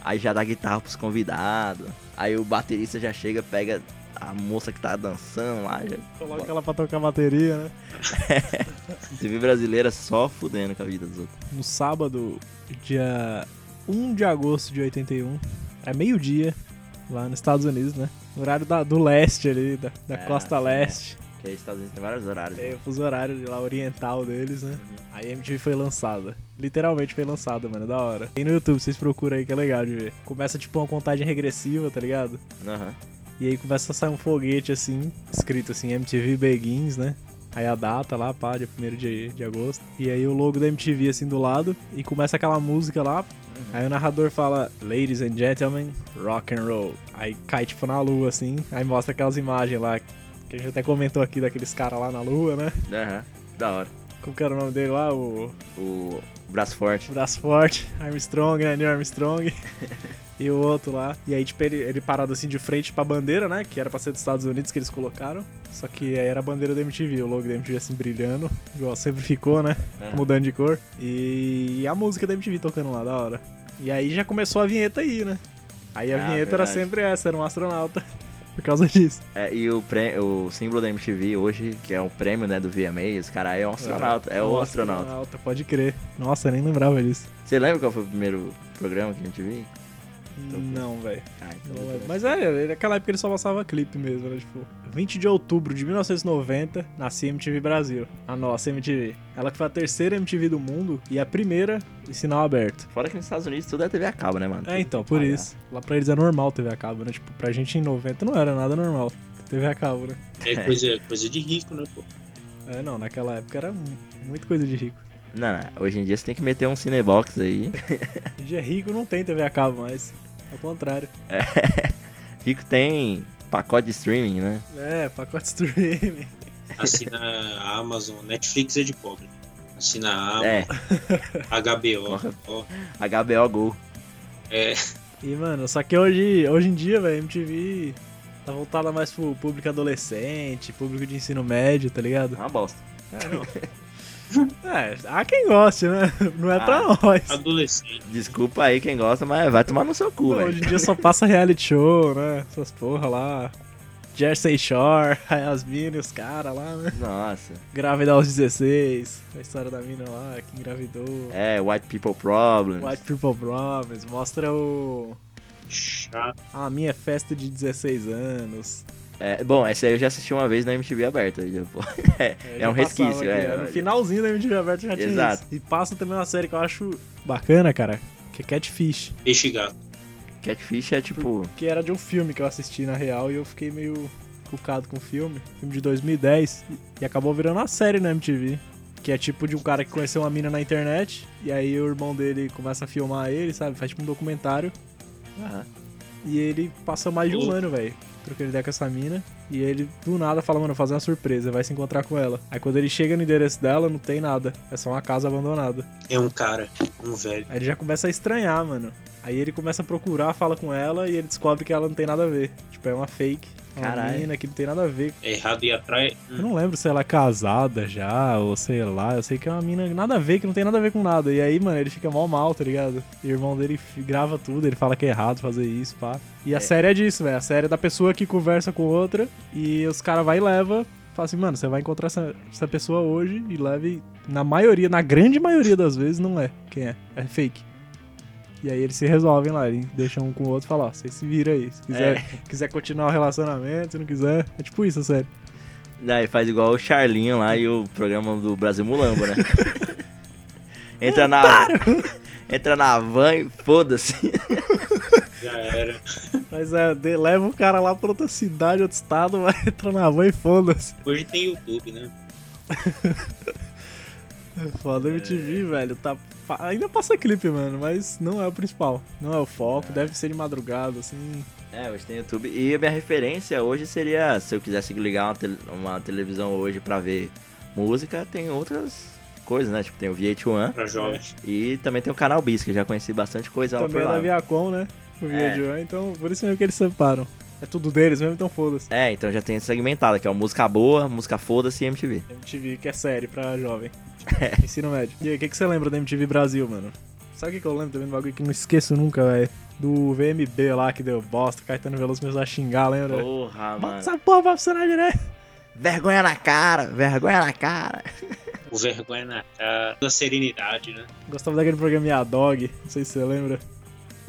Aí já dá guitarra pros convidados. Aí o baterista já chega, pega a moça que tá dançando lá. Já... Coloca ela pra tocar bateria, né? <laughs> TV brasileira só fudendo com a vida dos outros. No sábado, dia 1 de agosto de 81, é meio-dia, lá nos Estados Unidos, né? No horário da- do leste ali, da, da É, costa sim, leste. Que aí Estados Unidos tem vários horários. É, os horários de lá oriental deles, né? Aí a MTV foi lançada. Literalmente foi lançada, mano, da hora. Tem no YouTube, vocês procuram aí que é legal de ver. Começa tipo uma contagem regressiva, tá ligado? Aham. E aí começa a sair um foguete assim, escrito assim, MTV Begins, né? Aí a data lá, pá, dia 1 de, de agosto. E aí o logo da MTV assim do lado. E começa aquela música lá. Aí o narrador fala, Ladies and Gentlemen, rock and roll. Aí cai tipo na lua assim. Aí mostra aquelas imagens lá. Que a gente até comentou aqui daqueles caras lá na lua, né? Aham. Da hora. Como que era o nome dele lá? O O braço forte. Braço Forte, Armstrong, né? Neil Armstrong. <laughs> e o outro lá. E aí, tipo, ele, ele parado assim de frente pra bandeira, né? Que era pra ser dos Estados Unidos que eles colocaram. Só que aí era a bandeira da MTV, o logo da MTV assim brilhando. Igual sempre ficou, né? Aham. Mudando de cor. E a música da MTV tocando lá, da hora. E aí já começou a vinheta aí, né? Aí a Ah, vinheta era verdade. sempre essa, era um astronauta. <laughs> Por causa disso. É, e o, pré, o símbolo da MTV hoje, que é o prêmio né, do VMA, os caras é um astronauta. É, o astronauta. Pode crer. Nossa, eu nem lembrava disso. Você lembra qual foi o primeiro programa que a gente viu? Não, velho. Ah, então Não lembro. Mas é, naquela época ele só passava clipe mesmo, né? Tipo, 20 de outubro de 1990, nascia MTV Brasil. A nossa MTV. Ela que foi a terceira MTV do mundo e a primeira em sinal aberto. Fora que nos Estados Unidos tudo é TV a cabo, né, mano? É, então, por Pagar. isso. Lá pra eles é normal TV a cabo, né? Tipo, pra gente em 90 não era nada normal. TV a cabo, né? É coisa, coisa de rico, né, pô? É, não, naquela época era mu- muito coisa de rico. Não, não, hoje em dia você tem que meter um cinebox aí. <laughs> Hoje é rico não tem TV a cabo mais. Ao contrário. <laughs> Rico tem pacote de streaming, né? É, pacote streaming. Assina a Amazon, Netflix é de pobre. Assina a Amazon, É, HBO. ó, HBO Go. é, E, mano, só que hoje, hoje em dia, velho, MTV tá voltada mais pro público adolescente, público de ensino médio, tá ligado? Uma bosta. É, <laughs> há quem goste, né? Não é pra Ah, nós. adolescente. Desculpa aí quem gosta, mas vai tomar no seu cu, Hoje velho. em dia só passa reality show, né? Essas porra lá. Jersey Shore, <laughs> as minas e os caras lá, né? Nossa. Grávida aos 16, a história da mina lá que engravidou. É, White People Problems. White People Promise, mostra o. Chato. A minha festa de 16 anos. É, bom, essa aí eu já assisti uma vez na MTV aberta. já, pô. <laughs> É, é já um resquício, aqui, é. né? No finalzinho da MTV aberta já tinha Exato. isso. E passa também uma série que eu acho bacana, cara, que é Catfish. Peixe gato. Catfish é tipo. Que era de um filme que eu assisti na real e eu fiquei meio cucado com o filme. Filme de 2010. E acabou virando uma série na MTV. Que é tipo de um cara que conheceu uma mina na internet. E aí o irmão dele começa a filmar ele, sabe? Faz tipo um documentário. Aham. E ele passa mais de um ano, velho. Trocando ideia com essa mina. E ele, do nada, fala, mano, fazer uma surpresa, vai se encontrar com ela. Aí quando ele chega no endereço dela, não tem nada. É só uma casa abandonada. É um cara, um velho. Aí ele já começa a estranhar, mano. Aí ele começa a procurar, fala com ela e ele descobre que ela não tem nada a ver. Tipo, é uma fake. É Uma Caralho. mina que não tem nada a ver. É errado ir atrás. Eu não lembro se ela é casada já, ou sei lá. Eu sei que é uma mina nada a ver, que não tem nada a ver com nada. E aí, mano, ele fica mal mal, tá ligado? E o irmão dele grava tudo, ele fala que é errado fazer isso, pá. E a É. série é disso, velho. A série é da pessoa que conversa com outra e os caras vai e leva. Fala assim, mano, você vai encontrar essa, essa pessoa hoje e leve. Na maioria, na grande maioria das vezes, não é. Quem é? É fake. E aí eles se resolvem lá, eles deixam um com o outro e falam, ó, vocês se viram aí. Se quiser, É. quiser continuar o relacionamento, se não quiser. É tipo isso, a série. Daí faz igual o Charlinho lá e o programa do Brasil Mulambo, né? <laughs> entra na. entra na van e foda-se. Já era. Mas é, de- leva o cara lá pra outra cidade, outro estado, <laughs> vai entrar na van e foda-se. Hoje tem YouTube, né? <laughs> <laughs> Foda MTV, velho. Tá, ainda passa clipe, mano, mas não é o principal. Não é o foco, deve ser de madrugada, assim. É, hoje tem YouTube. E a minha referência hoje seria, se eu quisesse ligar uma, tele- uma televisão hoje pra ver música, tem outras coisas, né? Tipo, tem o VH1 Pra jovens. e também tem o canal Bis, que eu já conheci bastante coisa lá Também é da. Viacom, né? O É. vídeo, então por isso mesmo que eles separam. É tudo deles mesmo, então foda-se. É, então já tem segmentado, que é o música boa, música foda-se e MTV. MTV, que é série pra jovem. <laughs> Ensino médio. E aí, o que, que você lembra da MTV Brasil, mano? Sabe o que, que eu lembro também do bagulho que eu não esqueço nunca, velho? Do VMB lá que deu bosta, Caetano Veloso começou a xingar, lembra? Porra, Bota mano. essa porra pra funcionar direto. Vergonha na cara, vergonha na cara. O vergonha na cara, da serenidade, né? Gostava daquele programa Dog, não sei se você lembra.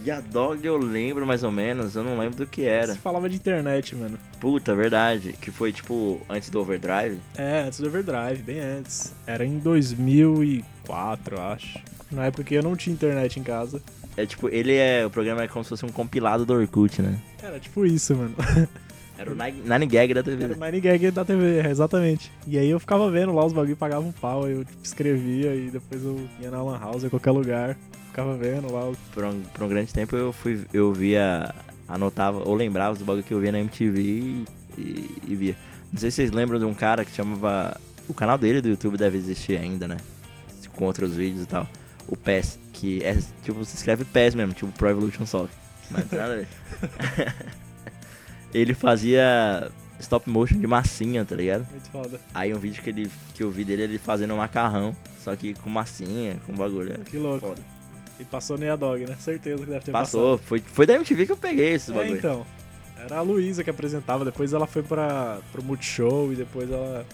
E a Dog eu lembro mais ou menos, eu não lembro do que era. Você falava de internet, mano. Puta, verdade. Que foi tipo antes do Overdrive. É, antes do Overdrive, bem antes. Era em 2004, eu acho. Na época que eu não tinha internet em casa. É tipo, ele é. O programa é como se fosse um compilado do Orkut, né? Era tipo isso, mano. <laughs> Era o Nine Nine Gag da TV. Era o Nine Gag da TV, exatamente. E aí eu ficava vendo lá os bagulho, pagava um pau, aí eu tipo, escrevia e depois eu ia na Lan House, em qualquer lugar. Ficava vendo lá. Por um, por um grande tempo eu fui. Eu via. Anotava ou lembrava dos bagulho que eu via na MTV e, e- e via. Não sei se vocês lembram de um cara que chamava. O canal dele do YouTube deve existir ainda, né? Com outros vídeos e tal. O PES, que é tipo, se escreve PES mesmo, tipo Pro Evolution Soccer. Mas nada a ver. <laughs> Ele fazia stop motion de massinha, tá ligado? Muito foda. Aí um vídeo que, ele, que eu vi dele, ele fazendo um macarrão, só que com massinha, com bagulho. Que louco. Foda. E passou no Dog, né? Certeza que deve ter Passou, foi, foi da MTV que eu peguei passado. É, bagulho. então. Era a Luísa que apresentava, depois ela foi pra, pro Multishow e depois ela.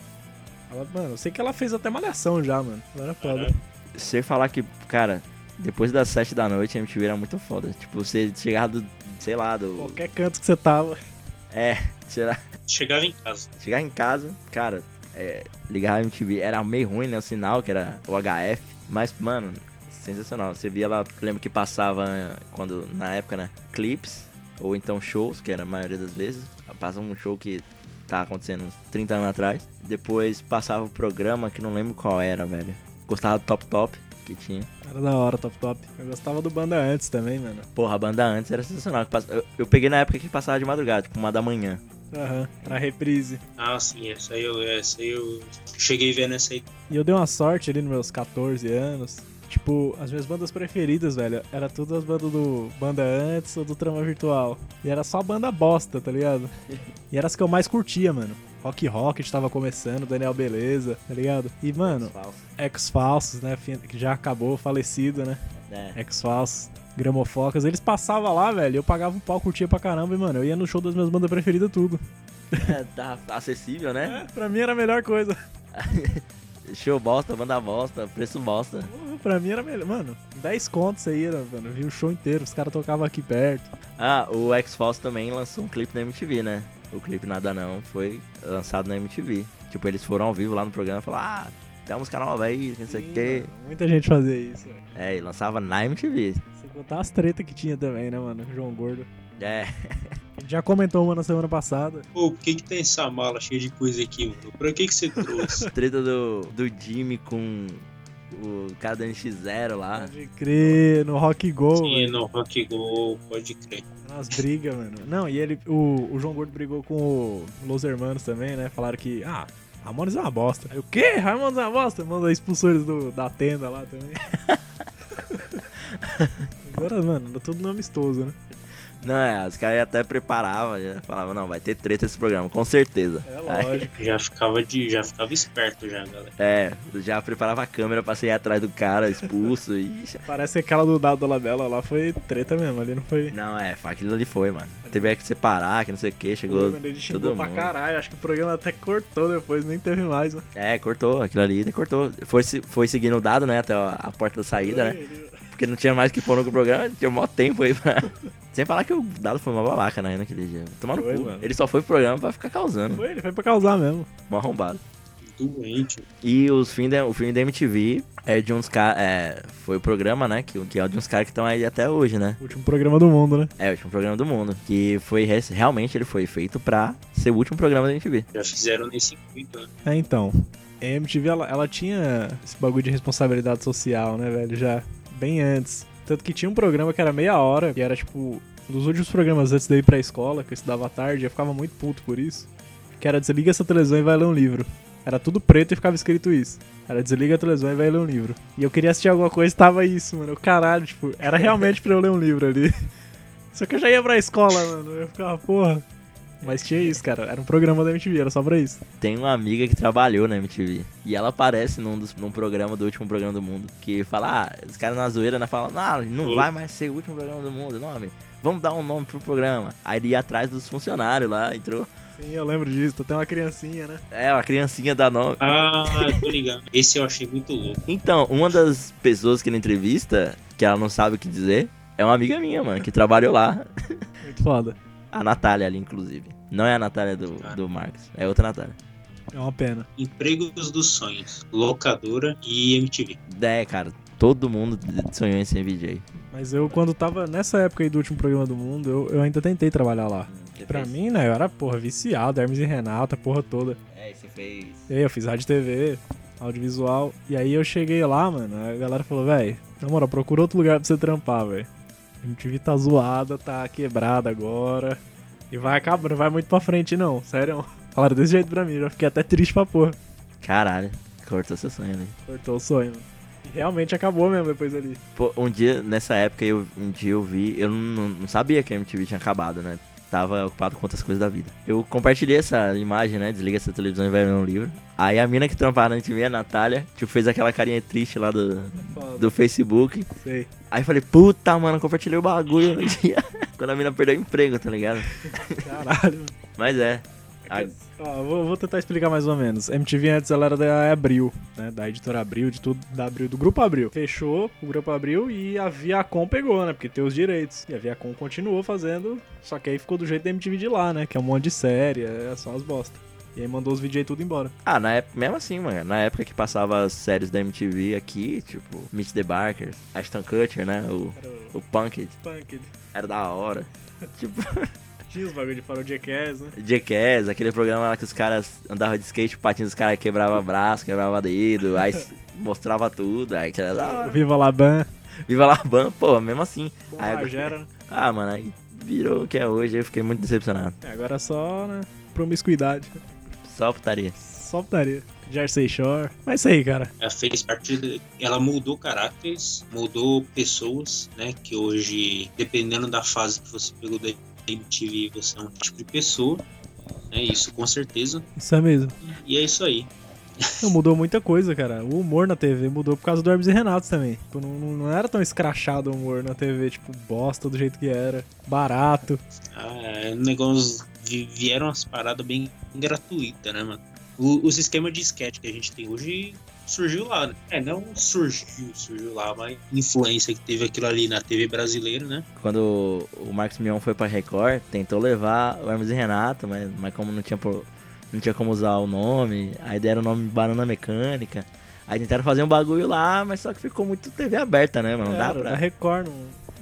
Ela, mano, eu sei que ela fez até malhação já, mano. Ela era foda. Caralho. Você falar que, cara, depois das 7 da noite a MTV era muito foda. Tipo, você chegava do, sei lá, do... Qualquer canto que você tava. É, será? Chegava em casa. Chegar em casa, cara, é, ligar a MTV era meio ruim, né? O sinal, que era o HF. Mas, mano, sensacional. Você via lá, lembro que passava quando, na época, né? Clips, ou então shows, que era a maioria das vezes. Passava um show que tá acontecendo uns 30 anos atrás. Depois passava o programa que não lembro qual era, velho. Gostava do Top Top, que tinha. Era da hora, top top. Eu gostava do banda antes também, mano. Porra, a banda antes era sensacional. Eu, eu peguei na época que passava de madrugada, tipo uma da manhã. Aham, pra reprise. Ah, sim, essa aí eu, essa aí eu cheguei vendo essa aí. E eu dei uma sorte ali nos meus 14 anos. Tipo, as minhas bandas preferidas, velho, era tudo as bandas do Banda Antes ou do Trama Virtual. E era só banda bosta, tá ligado? E era as que eu mais curtia, mano. Rock Rocket tava começando, Daniel Beleza, tá ligado? E, mano, Ex Falsos, né? Que já acabou, falecido, né? É. Ex Falsos, Gramofocas. Eles passavam lá, velho, eu pagava um pau, curtia pra caramba, e, mano, eu ia no show das minhas bandas preferidas, tudo. <laughs> tá acessível, né? É, pra mim era a melhor coisa. <laughs> Show bosta, banda bosta, preço bosta. Pra mim era melhor. Mano, 10 contos você ia, mano. Vi o show inteiro, os caras tocavam aqui perto. Ah, o X-Force também lançou um clipe na MTV, né? O clipe Nada Não foi lançado na MTV. Tipo, eles foram ao vivo lá no programa e falaram, ah, tem uma música nova aí, não sei o quê. Muita gente fazia isso, velho. É, e lançava na MTV. Sem contar as tretas que tinha também, né, mano? João Gordo. É, <laughs> já comentou uma na semana passada. Pô, por que que tem essa mala cheia de coisa aqui, mano? Pra que que você trouxe? <laughs> treta do, do Jimmy com o cara do NX0 lá. Pode crer, no Rock Go, Sim, velho. no Rock Go, pode crer. Umas brigas, mano. Não, e ele, o, o João Gordo brigou com o Los Hermanos também, né? Falaram que, ah, Ramones é uma bosta. Aí o quê? Ramones é uma bosta? Manda expulsou eles do, da tenda lá também. <laughs> Agora, mano, tá tudo no amistoso, né? Não, é, os caras até preparavam, já falavam, não, vai ter treta esse programa, com certeza. É Aí- lógico. Já ficava de. Já ficava esperto já, galera. É, já preparava a câmera pra sair atrás do cara expulso e. <laughs> Parece que aquela do Dado Labella lá foi treta mesmo, ali não foi. Não, é, aquilo ali foi, mano. Teve que separar, que não sei o que, chegou. Mano, ele xingou todo pra mundo. caralho. Acho que o programa até cortou depois, nem teve mais, né? É, cortou, aquilo ali, cortou. Foi, se- foi seguindo o dado, né, até a, a porta da saída, né? Porque não tinha mais que pôr no programa, tinha mó tempo aí pra. <laughs> Sem falar que o dado foi uma babaca, né, naquele dia. Tomar no cu. mano. Ele só foi pro programa pra ficar causando. Foi, ele foi pra causar mesmo. Mó arrombado. doente. E os fim da, o filme da MTV é de uns caras. É, foi o programa, né? Que, que é de uns caras que estão aí até hoje, né? O último programa do mundo, né? É o último programa do mundo. Que foi realmente ele foi feito pra ser o último programa da MTV. Já fizeram nesse intuito, né? É, então. A MTV, ela, ela tinha esse bagulho de responsabilidade social, né, velho? Já bem antes. Tanto que tinha um programa que era meia hora, que era tipo. Um dos últimos programas antes de eu ir pra escola, que eu estudava à tarde, eu ficava muito puto por isso. Que era desliga essa televisão e vai ler um livro. Era tudo preto e ficava escrito isso. Era desliga a televisão e vai ler um livro. E eu queria assistir alguma coisa e tava isso, mano. Eu, Caralho, tipo, era realmente pra eu ler um livro ali. <laughs> Só que eu já ia pra escola, mano. Eu ficava, porra. Mas tinha isso, cara. Era um programa da MTV, era só pra isso. Tem uma amiga que trabalhou na MTV. E ela aparece num, dos, num programa do último programa do mundo. Que fala, ah, os caras na zoeira, né? Falam, não, vai mais ser o último programa do mundo, nome. Vamos dar um nome pro programa. Aí ele ia atrás dos funcionários lá, entrou. Sim, eu lembro disso. Tem uma criancinha, né? É, uma criancinha da nome. Ah, tô ligado. Esse eu achei muito louco. Então, uma das pessoas que na entrevista, que ela não sabe o que dizer, é uma amiga minha, mano, que trabalhou lá. Muito foda. A Natália ali, inclusive. Não é a Natália do, do Marcos, é outra Natália. É uma pena. Empregos dos sonhos, locadora e MTV. É, cara, todo mundo sonhou em ser VJ. Mas eu, quando tava nessa época aí do último programa do mundo, eu, eu ainda tentei trabalhar lá. Pra mim, né, eu era, porra, viciado, Hermes e Renata, porra toda. É, você fez. E aí eu fiz rádio TV, audiovisual. E aí eu cheguei lá, mano, a galera falou, velho, na moral, procura outro lugar pra você trampar, velho. A MTV tá zoada, tá quebrada agora. E vai acabar, não vai muito pra frente não, sério. Falaram desse jeito pra mim, já fiquei até triste pra porra. Caralho, cortou seu sonho ali. Cortou o sonho, mano. E realmente acabou mesmo depois ali. Pô, um dia, nessa época, eu, um dia eu vi, eu não, não sabia que a MTV tinha acabado, né? Tava ocupado com outras coisas da vida. Eu compartilhei essa imagem, né? Desliga essa televisão e vai ler um livro. Aí a mina que trampava na MTV, a Natália, tipo, fez aquela carinha triste lá do, do Facebook. Sei. Aí falei, puta, mano, compartilhei o bagulho no dia. <laughs> Quando a mina perdeu o emprego, tá ligado? Caralho. Mas é. A- Ó, vou, vou tentar explicar mais ou menos. MTV antes ela era da Abril, né? Da editora Abril, de tudo, da Abril, do Grupo Abril. Fechou o Grupo Abril e a Viacom pegou, né? Porque tem os direitos. E a Viacom continuou fazendo, só que aí ficou do jeito da MTV de lá, né? Que é um monte de série, é só as bosta. E aí mandou os VJ tudo embora. Ah, na época, mesmo assim, mano, na época que passava as séries da MTV aqui, tipo, Mitch the Barker, Ashton Kutcher, né? O, o o Punked, Punk. era da hora. <laughs> tipo, Tinha os bagulho de farol Jackass, né? Jackass, aquele programa lá que os caras andavam de skate, o patins dos caras quebrava braço, quebrava dedo, aí <laughs> mostrava tudo, aí que era da hora. Viva Laban, Viva Laban, pô, mesmo assim. Aí, agora- Bomagera, né? ah, mano, aí virou o que é hoje, eu fiquei muito decepcionado. É, Agora é só, né? Promiscuidade. Só putaria. Só putaria. Jersey Shore. Mas isso aí, cara. Ela fez parte. de- Ela mudou caráteres, mudou pessoas, né? Que hoje, dependendo da fase que você pegou da MTV, você é um tipo de pessoa. Né, isso com certeza. Isso é mesmo. E é isso aí. Não, mudou muita coisa, cara. O humor na TV mudou por causa do Hermes e Renato também. Tipo, não, não era tão escrachado o humor na TV, tipo, bosta do jeito que era. Barato. Ah, é negócio. vi- Vieram umas paradas bem gratuitas, né, mano? O, os esquemas de sketch que a gente tem hoje surgiu lá, né? É, não surgiu, surgiu lá, mas influência que teve aquilo ali na TV brasileira, né? Quando o Marcos Mion foi pra Record, tentou levar o Hermes e Renato, mas, mas como não tinha, por- não tinha como usar o nome, aí deram o nome Banana Mecânica. Aí tentaram fazer um bagulho lá, mas só que ficou muito TV aberta, né, mano? Não dá Era, pra. Record, não.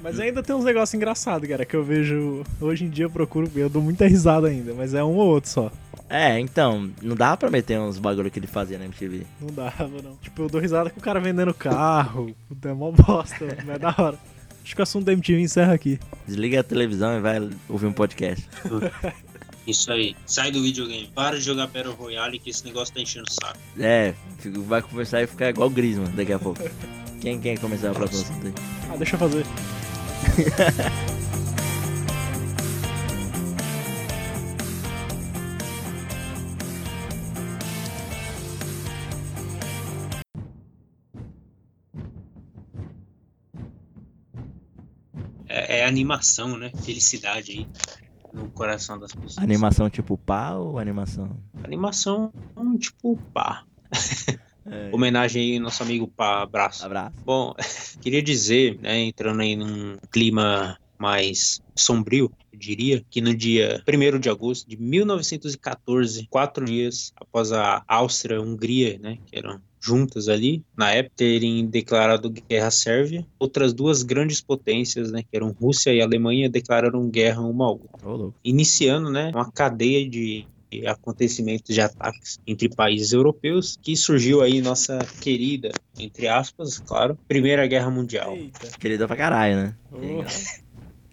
Mas ainda tem uns negócios engraçados, cara, que eu vejo. Hoje em dia eu procuro, eu dou muita risada ainda, mas é um ou outro só. É, então, não dá pra meter uns bagulho que ele fazia na MTV. Não dava, não. Tipo, eu dou risada com o cara vendendo carro. Puta, é mó bosta, <laughs> não é da hora. Acho que o assunto da MTV encerra aqui. Desliga a televisão e vai ouvir um podcast. <laughs> Isso aí. Sai do videogame. Para de jogar Battle Royale que esse negócio tá enchendo o saco. É, vai conversar e ficar igual o Grisman daqui a pouco. Quem quer começar o próximo assunto aí? Ah, deixa eu fazer. <laughs> animação, né? Felicidade aí no coração das pessoas. Animação tipo pá ou animação? Animação, tipo, pá. <laughs> É. Homenagem aí ao nosso amigo Pá, abraço. Abraço. Bom, <laughs> queria dizer, né, entrando aí num clima mais sombrio, eu diria, que no dia 1 de agosto de 1914, quatro dias após a Áustria-Hungria, né, que eram juntas ali, na época, terem declarado guerra à Sérvia, outras duas grandes potências, né, que eram Rússia e Alemanha, declararam guerra uma à outra, louco. iniciando, né, uma cadeia de acontecimentos de ataques entre países europeus que surgiu aí nossa querida, entre aspas, claro, Primeira Guerra Mundial. Eita. Querida pra caralho, né? Ô,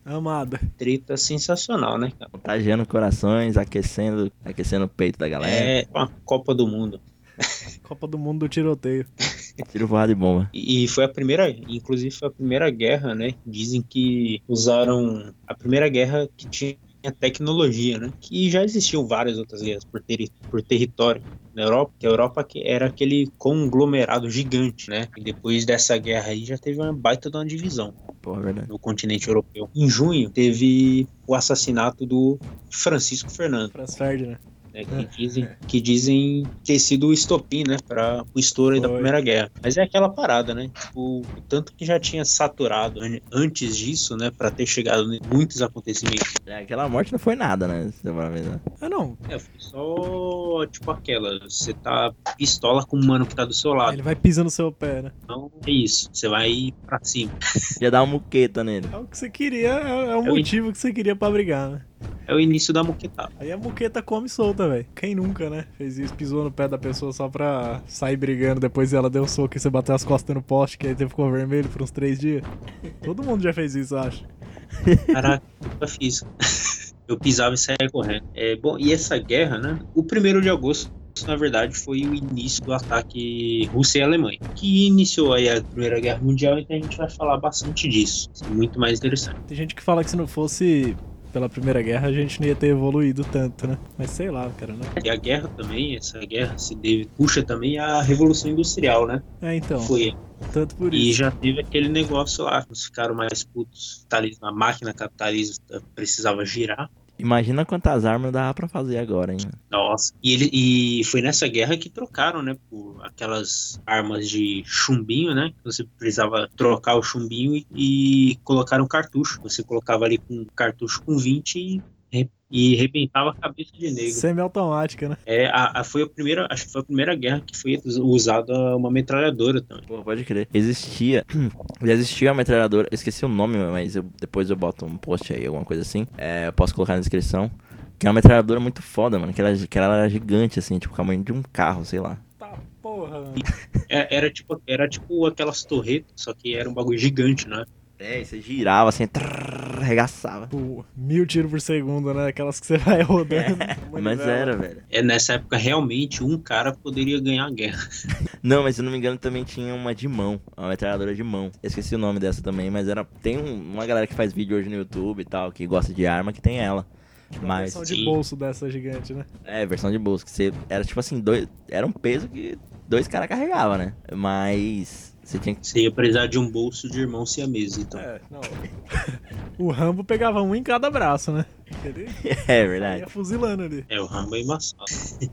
amada. Treta sensacional, né, cara? Contagiando corações, aquecendo, aquecendo o peito da galera. É uma Copa do Mundo. <laughs> Copa do Mundo do tiroteio. <laughs> Tiro voado de bomba. E e foi a primeira, inclusive foi a primeira guerra, né? Dizem que usaram a primeira guerra que tinha tecnologia, né? Que já existiam várias outras guerras por, teri por território na Europa, que a Europa que era aquele conglomerado gigante, né? E depois dessa guerra aí já teve uma baita de uma divisão Porra, é verdade. no continente europeu. Em junho teve o assassinato do Francisco Fernando. Franz Ferdinand. né, que, dizem, que dizem ter sido o estopim, né, para o estouro da. Primeira Guerra. Mas é aquela parada, né, tipo, o tanto que já tinha saturado an- antes disso, né, para ter chegado em muitos acontecimentos. É, aquela morte não foi nada, né? Se for ver, né? Ah, não. É, foi só, tipo, aquela, você tá pistola com o mano que tá do seu lado. Ele vai pisando no seu pé, né? Então, é isso, você vai pra cima. Ia dar uma muqueta nele. É o que você queria, é, é o Eu motivo que você queria pra brigar, né? É o início da moquetada. Aí a muqueta come solta, velho. Quem nunca, né? Fez isso, pisou no pé da pessoa só pra sair brigando. Depois ela deu um soco e você bateu as costas no poste, que aí você ficou vermelho por uns três dias. Todo mundo já fez isso, eu acho. Caraca, nunca fiz. Eu pisava e saía correndo. É, bom, e essa guerra, né? O primeiro de agosto, na verdade, foi o início do ataque Rússia e Alemanha, que iniciou aí a Primeira Guerra Mundial, então a gente vai falar bastante disso. Isso é muito mais interessante. Tem gente que fala que se não fosse pela Primeira Guerra, a gente não ia ter evoluído tanto, né? Mas sei lá, cara, né? E a guerra também, essa guerra se deve, puxa também a Revolução Industrial, né? É, então, Foi tanto por E isso. já teve aquele negócio lá, eles ficaram mais putos. Capitalismo, a máquina capitalista precisava girar. Imagina quantas armas dava pra fazer agora, hein? Nossa. E, ele, e foi nessa guerra que trocaram, né? Por aquelas armas de chumbinho, né? Você precisava trocar o chumbinho e, e colocar um cartucho. Você colocava ali com um cartucho com 20 e, e arrebentava a cabeça de negro. Semi-automática, né? É, a, a- foi a primeira, acho que foi a primeira guerra que foi usada uma metralhadora também. Pô, pode crer. Existia. <clears throat> Já existia a metralhadora. Eu esqueci o nome, mas eu- depois eu boto um post aí, alguma coisa assim. É, eu posso colocar na descrição. Que é uma metralhadora muito foda, mano. Que ela, que ela era gigante, assim, tipo, o tamanho de um carro, sei lá. Tá, porra. mano. É, era, tipo, era tipo aquelas torretas, só que era um bagulho gigante, né? É, e você girava assim, trrr, arregaçava. Tipo, mil tiros por segundo, né? Aquelas que você vai rodando. uma <laughs> Mas manivela. era, velho. É, nessa época, realmente, um cara poderia ganhar a guerra. <laughs> Não, mas se eu não me engano também tinha uma de mão, uma metralhadora de mão. Eu esqueci o nome dessa também, mas era tem um- uma galera que faz vídeo hoje no YouTube e tal, que gosta de arma, que tem ela. Uma Mas versão de Sim. bolso dessa gigante, né? é, versão de bolso, que você era tipo assim, dois, era um peso que dois caras carregavam, né? Mas você tinha que Você ia precisar de um bolso de irmão siamês, então. É, não. o Rambo pegava um em cada braço, né? Ele <laughs> É verdade. ia fuzilando ali. É, o Rambo é embaçado.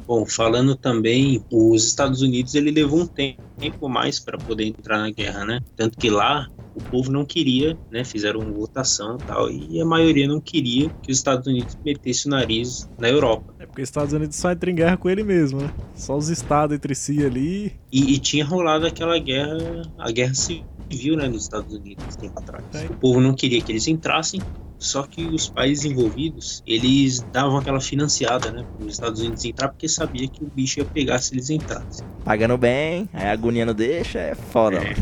Bom, falando também, os Estados Unidos, ele levou um tempo mais para poder entrar na guerra, né? Tanto que lá, o povo não queria, né? Fizeram votação e tal, e a maioria não queria que os Estados Unidos metesse o nariz na Europa. É porque os Estados Unidos só entra em guerra com ele mesmo, né? Só os estados entre si ali. E, e tinha rolado aquela guerra, a guerra civil, né, nos Estados Unidos, tempo atrás. É. O povo não queria que eles entrassem, só que os países envolvidos, eles davam aquela financiada, né, para os Estados Unidos entrar, porque sabia que o bicho ia pegar se eles entrassem. Pagando bem, aí a agonia não deixa, é foda, É.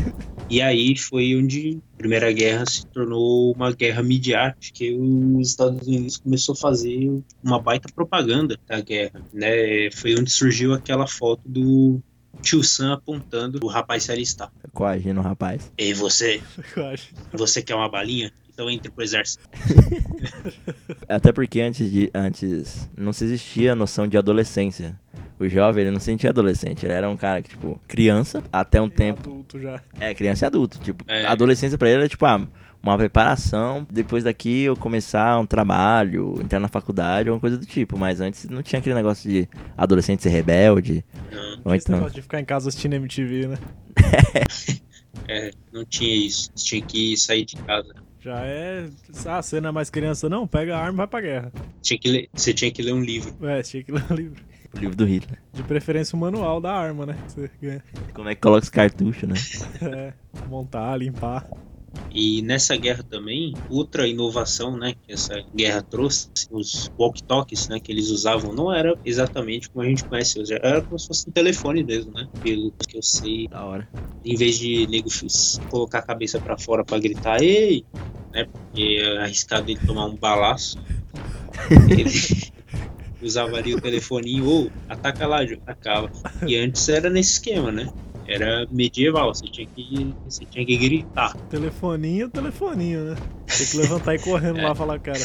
E aí foi onde a Primeira Guerra se tornou uma guerra midiática, que os Estados Unidos começou a fazer uma baita propaganda da guerra, né? Foi onde surgiu aquela foto do tio Sam apontando o rapaz se alistar. Coagindo o rapaz. Ei, você, <laughs> Eu acho. você quer uma balinha? Então entre pro exército. <laughs> Até porque antes de antes não se existia a noção de adolescência. O jovem, ele não se sentia adolescente, ele era um cara que, tipo, criança até um tempo. Adulto já. É, criança e adulto. Tipo, É. a adolescência pra ele era tipo, ah, uma preparação. Depois daqui eu começar um trabalho, entrar na faculdade, alguma coisa do tipo. Mas antes não tinha aquele negócio de adolescente ser rebelde. Não, Ou Esse então. negócio de ficar em casa assistindo MTV, né? <laughs> é, não tinha isso. Tinha que sair de casa. Já é. Ah, você não é mais criança, não? Pega a arma e vai pra guerra. Tinha que ler, você tinha que ler um livro. É, tinha que ler o livro. O livro do Hitler. De preferência o manual da arma, né? que Você ganha. Como é que coloca os cartuchos, né? <laughs> É, montar, limpar. E nessa guerra também, outra inovação, né, que essa guerra trouxe, os walkie-talkies, né, que eles usavam, não era exatamente como a gente conhece hoje, era como se fosse um telefone mesmo, né, pelo que eu sei, Da hora. em vez de nego colocar a cabeça pra fora pra gritar, ei, né, porque é arriscado ele tomar um balaço, <laughs> ele usava ali o telefoninho, ou ataca lá, atacava. E antes era nesse esquema, né, era medieval, você tinha que, você tinha que gritar. Telefoninho, telefoninho, né? Tem que levantar e ir correndo <laughs> lá falar, cara.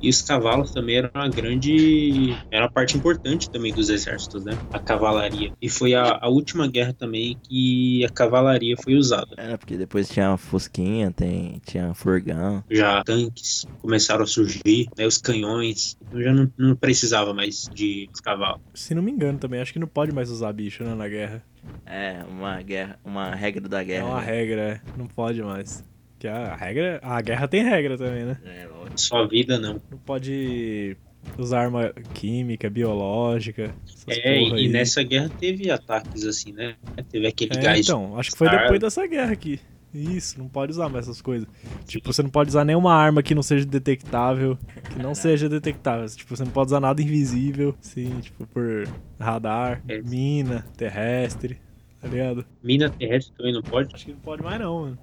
E os cavalos também eram uma grande. Era uma parte importante também dos exércitos, né? A cavalaria. E foi a, a última guerra também que a cavalaria foi usada. Era porque depois tinha a Fusquinha, tem, tinha furgão. Já tanques começaram a surgir, né? Os canhões. Então já não, não precisava mais de cavalos. Se não me engano também, acho que não pode mais usar bicho, né, na guerra. É, uma guerra, uma regra da É guerra. uma né? regra, é. Não pode mais. Que a regra. A guerra tem regra também, né? É, lógico. Sua vida não. Não pode usar arma química, biológica. Essas É, e aí. nessa guerra teve ataques assim, né? Teve aquele É, gás. então, acho que foi depois dessa guerra aqui. Isso, não pode usar mais essas coisas. Tipo, você não pode usar nenhuma arma que não seja detectável, que não seja detectável. Tipo, você não pode usar nada invisível, sim, tipo, por radar, É. mina, terrestre, tá ligado? Mina terrestre também não pode. Acho que não pode mais não, mano.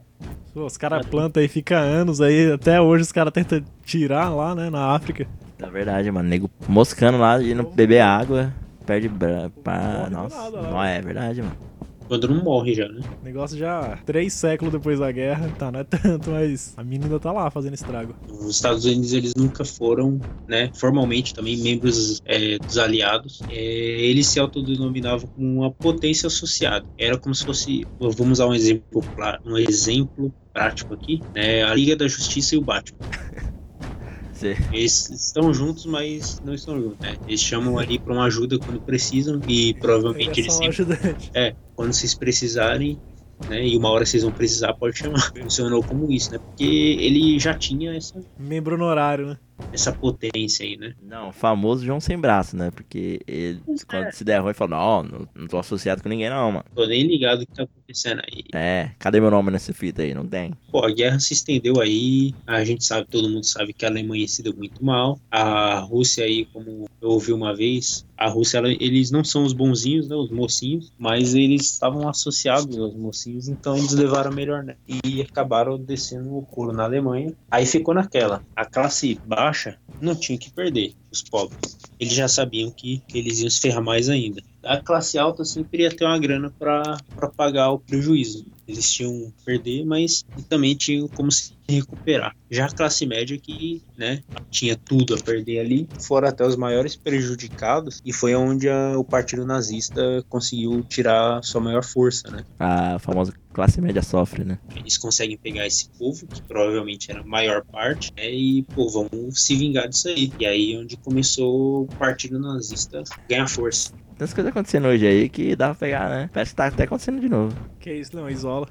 Pô, os caras plantam aí, fica anos aí, até hoje os caras tentam tirar lá, né, na África. É verdade, mano. Nego moscando lá, indo beber água, perde. Não morre nossa. Não, é verdade, mano. Quando não morre já, né? O negócio já três séculos depois da guerra, tá, não é tanto, mas a mina ainda tá lá fazendo estrago. Os Estados Unidos eles nunca foram, né, formalmente também membros é, dos aliados. É, eles se autodenominavam como uma potência associada. Era como se fosse, vamos usar um exemplo, um exemplo prático aqui, né, a Liga da Justiça e o Batman. <laughs> Você- Eles estão juntos, mas não estão juntos. Né? Eles chamam ali para uma ajuda quando precisam e provavelmente Ele eles sempre ajudante. é, quando vocês precisarem, né? E uma hora vocês vão precisar, pode chamar. Funcionou como isso, né? Porque ele já tinha essa, Membro honorário, né? Essa potência aí, né? Não, famoso João sem braço, né? Porque ele, quando se der ruim, ele fala, não, não, não tô associado com ninguém não, mano. Tô nem ligado o que tá acontecendo aí. É, cadê meu nome nessa fita aí? Não tem. Pô, a guerra se estendeu aí, a gente sabe, todo mundo sabe que a Alemanha se deu muito mal. A Rússia aí, como eu ouvi uma vez, a Rússia, ela- eles não são os bonzinhos, né, os mocinhos, mas eles estavam associados aos mocinhos, então eles levaram melhor, né? E acabaram descendo o couro na Alemanha. Aí ficou naquela, a classe baixa não tinha que perder, os pobres. Eles já sabiam que, que eles iam se ferrar mais ainda. A classe alta sempre ia ter uma grana para pagar o prejuízo. Eles tinham que perder, mas também tinham como se recuperar. Já a classe média que, né, tinha tudo a perder ali, foram até os maiores prejudicados e foi onde a- o Partido Nazista conseguiu tirar sua maior força, né? A famosa classe média sofre, né? Eles conseguem pegar esse povo, que provavelmente era a maior parte, né, e, pô, vamos se vingar disso aí. E aí é onde começou o Partido Nazista ganhar força. Tem umas coisas acontecendo hoje aí que dá pra pegar, né? Parece que tá até acontecendo de novo. Que isso, não, isola.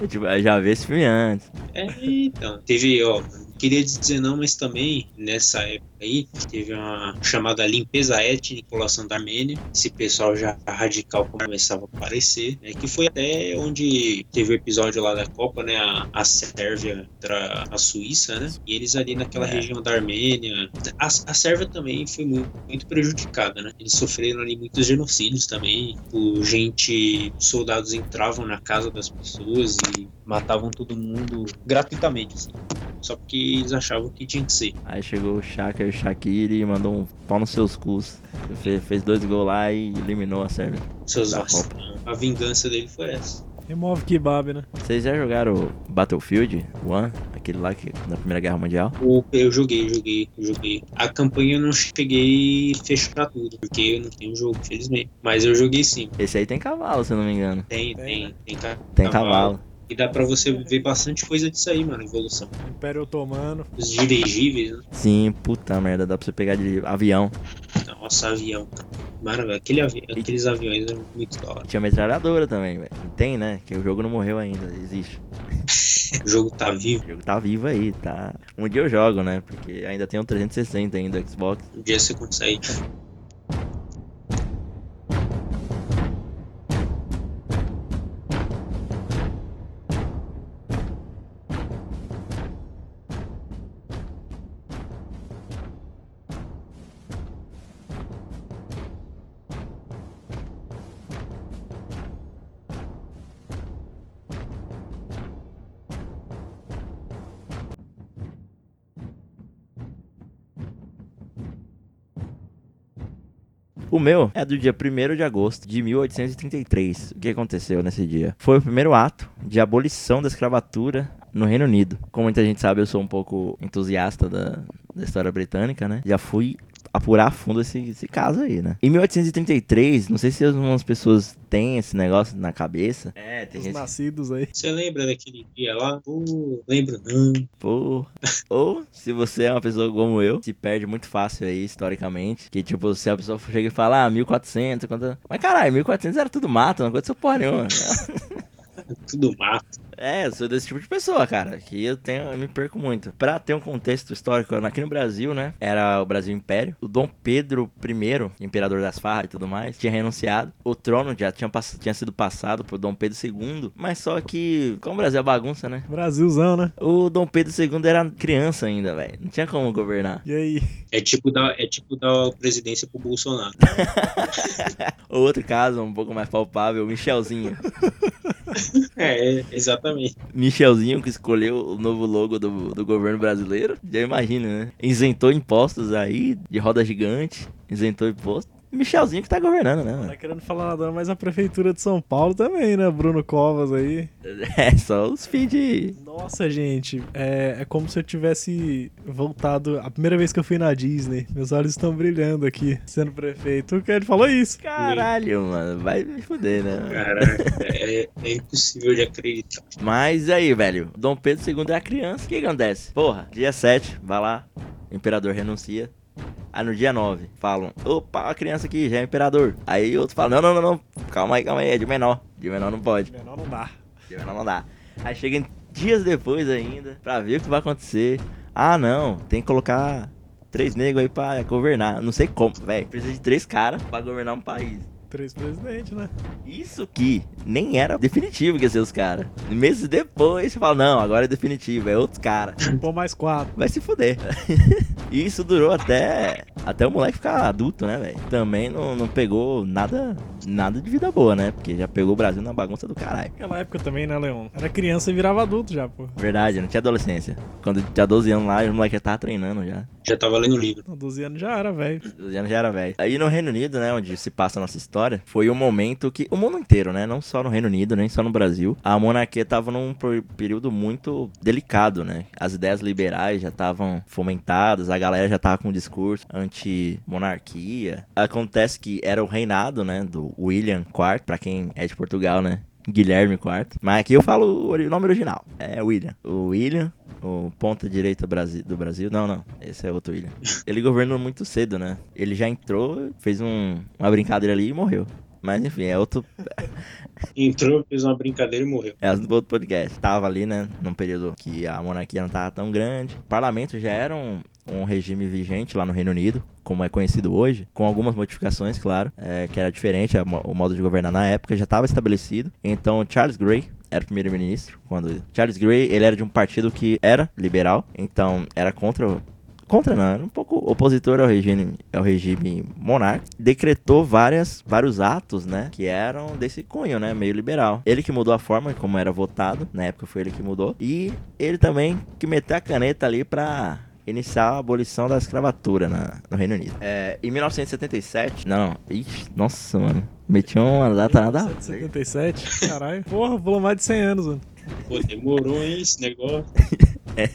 Eu, tipo, eu já vi esse filme antes. É, então, teve, ó, queria dizer não, mas também nessa época aí, teve uma chamada limpeza étnica população da Armênia. Esse pessoal já radical começava a aparecer, né, que foi até onde teve o episódio lá da Copa, né, a, a Sérvia contra a Suíça, né, e eles ali naquela É. região da Armênia. A, a Sérvia também foi muito, muito prejudicada, né, eles sofreram ali muitos genocídios também, o gente, soldados entravam na casa das pessoas e matavam todo mundo gratuitamente, assim. Só porque eles achavam que tinha que ser. Aí chegou o Shaka e o Shaqiri mandou um pau nos seus cus. Fe- Fez dois gols lá e eliminou a Sérvia. Seus. A vingança dele foi essa. Remove kebab, né? Vocês já jogaram Battlefield One? Aquele lá que, na Primeira Guerra Mundial? O- Eu joguei, joguei, joguei. A campanha eu não cheguei a fechar tudo, porque eu não tenho jogo, infelizmente. Mas eu joguei sim. Esse aí tem cavalo, se eu não me engano. Tem, Tem, tem, né? tem, ca- Tem cavalo. E dá pra você ver bastante coisa disso aí, mano, evolução. Império Otomano. Os dirigíveis, né? Sim, puta merda, dá pra você pegar de avião. Nossa, avião. cara. Maravilha. Aquele avi... Aqueles aviões eram muito da hora. Tinha metralhadora também, velho. Tem, né? Que o jogo não morreu ainda, existe. <laughs> O jogo tá vivo. O jogo tá vivo aí, tá. Um dia eu jogo, né? Porque ainda tem um 360 ainda do Xbox. Um dia você consegue. O meu é do dia 1 de agosto de 1833. O que aconteceu nesse dia? Foi o primeiro ato de abolição da escravatura no Reino Unido. Como muita gente sabe, eu sou um pouco entusiasta da, da história britânica, né? Já fui apurar a fundo esse, esse caso aí, né? Em 1833, não sei se algumas pessoas têm esse negócio na cabeça. É, tem Os gente nascidos aí. Você lembra daquele dia lá? Pô, lembro não. Pô. <laughs> Ou, se você é uma pessoa como eu, se perde muito fácil aí, historicamente. Que, tipo, se a pessoa chega e fala, ah, 1400, quanto... Mas, caralho, 1400 era tudo mato, não aconteceu porra nenhuma. <laughs> <laughs> Tudo mato. É, eu sou desse tipo de pessoa, cara, que eu tenho, eu me perco muito. Pra ter um contexto histórico, aqui no Brasil, né, era o Brasil Império. O Dom Pedro I, imperador das farras e tudo mais, tinha renunciado. O trono já tinha, pass- tinha sido passado por Dom Pedro II, mas só que, como o Brasil é bagunça, né, Brasilzão, né? o Dom Pedro II era criança ainda, velho. Não tinha como governar. E aí? É tipo dar, é tipo dar presidência pro Bolsonaro. <laughs> Outro caso, um pouco mais palpável, Michelzinho. <laughs> <laughs> É, exatamente. Michelzinho que escolheu o novo logo do, do governo brasileiro. Já imagina, né? Isentou impostos aí, de roda gigante. Isentou impostos. Michelzinho que tá governando, né, mano? Tá querendo falar nada, mas a prefeitura de São Paulo também, né? Bruno Covas aí. <laughs> É, só os feed. Nossa, gente, é, é como se eu tivesse voltado a primeira vez que eu fui na Disney. Meus olhos estão brilhando aqui, sendo prefeito. O que ele falou isso? Caralho, mano. Vai me fuder, né? mano? Caraca, <laughs> é, é impossível de acreditar. Mas aí, velho. Dom Pedro II é criança. O que acontece? Porra, dia 7, vai lá. O imperador renuncia. Aí no dia 9, falam, opa, a criança aqui já é imperador. Aí outros falam, não, não, não, não, calma aí, calma aí, é de menor. De menor não pode. Menor não dá. De menor não dá. Aí chega dias depois ainda, pra ver o que vai acontecer. Ah, não, tem que colocar três negros aí pra governar. Não sei como, velho. Precisa de três caras pra governar um país. Três presidentes, né? Isso que nem era definitivo que ia ser os caras. Meses depois, você fala, não, agora é definitivo, é outros caras. <laughs> Pô, mais quatro. Vai se fuder. <laughs> E isso durou até até o moleque ficar adulto, né, velho? Também não, não pegou nada nada de vida boa, né? Porque já pegou o Brasil na bagunça do caralho. Naquela época também, né, Leon? Era criança e virava adulto já, pô. Verdade, não tinha adolescência. Quando tinha 12 anos lá, o moleque já tava treinando já. Já tava lendo o livro. Com 12 anos já era, velho. 12 anos já era velho. Aí no Reino Unido, né, onde se passa a nossa história, foi o momento que o mundo inteiro, né, não só no Reino Unido, nem só no Brasil, a monarquia tava num per- período muito delicado, né? As ideias liberais já estavam fomentadas, a galera já tava com um discurso anti-monarquia. Acontece que era o reinado, né, do William IV, pra quem é de Portugal, né? Guilherme IV. Mas aqui eu falo o nome original. É William. O William, o ponta direita do Brasil. Não, não. Esse é outro William. <laughs> Ele governou muito cedo, né? Ele já entrou, fez um- uma brincadeira ali e morreu. Mas enfim, é outro, <laughs> Entrou, fez uma brincadeira e morreu. é do outro podcast. Tava ali, né, num período que a monarquia não tava tão grande. O parlamento já era um, um regime vigente lá no Reino Unido, como é conhecido hoje, com algumas modificações, claro, é, que era diferente, o modo de governar na época já estava estabelecido. Então, Charles Grey era primeiro-ministro. Quando Charles Grey, ele era de um partido que era liberal, então era contra contra não, era um pouco opositor ao regime, ao regime monarca, decretou várias, vários atos, né, que eram desse cunho, né, meio liberal. Ele que mudou a forma como era votado, na época foi ele que mudou, e ele também que meteu a caneta ali pra iniciar a abolição da escravatura na- no Reino Unido. É, em 1977, não, ixi, nossa, mano, meti uma data nada a ver. 77, caralho. Porra, pulou mais de 100 anos, mano. Pô, demorou, hein, esse negócio. <laughs>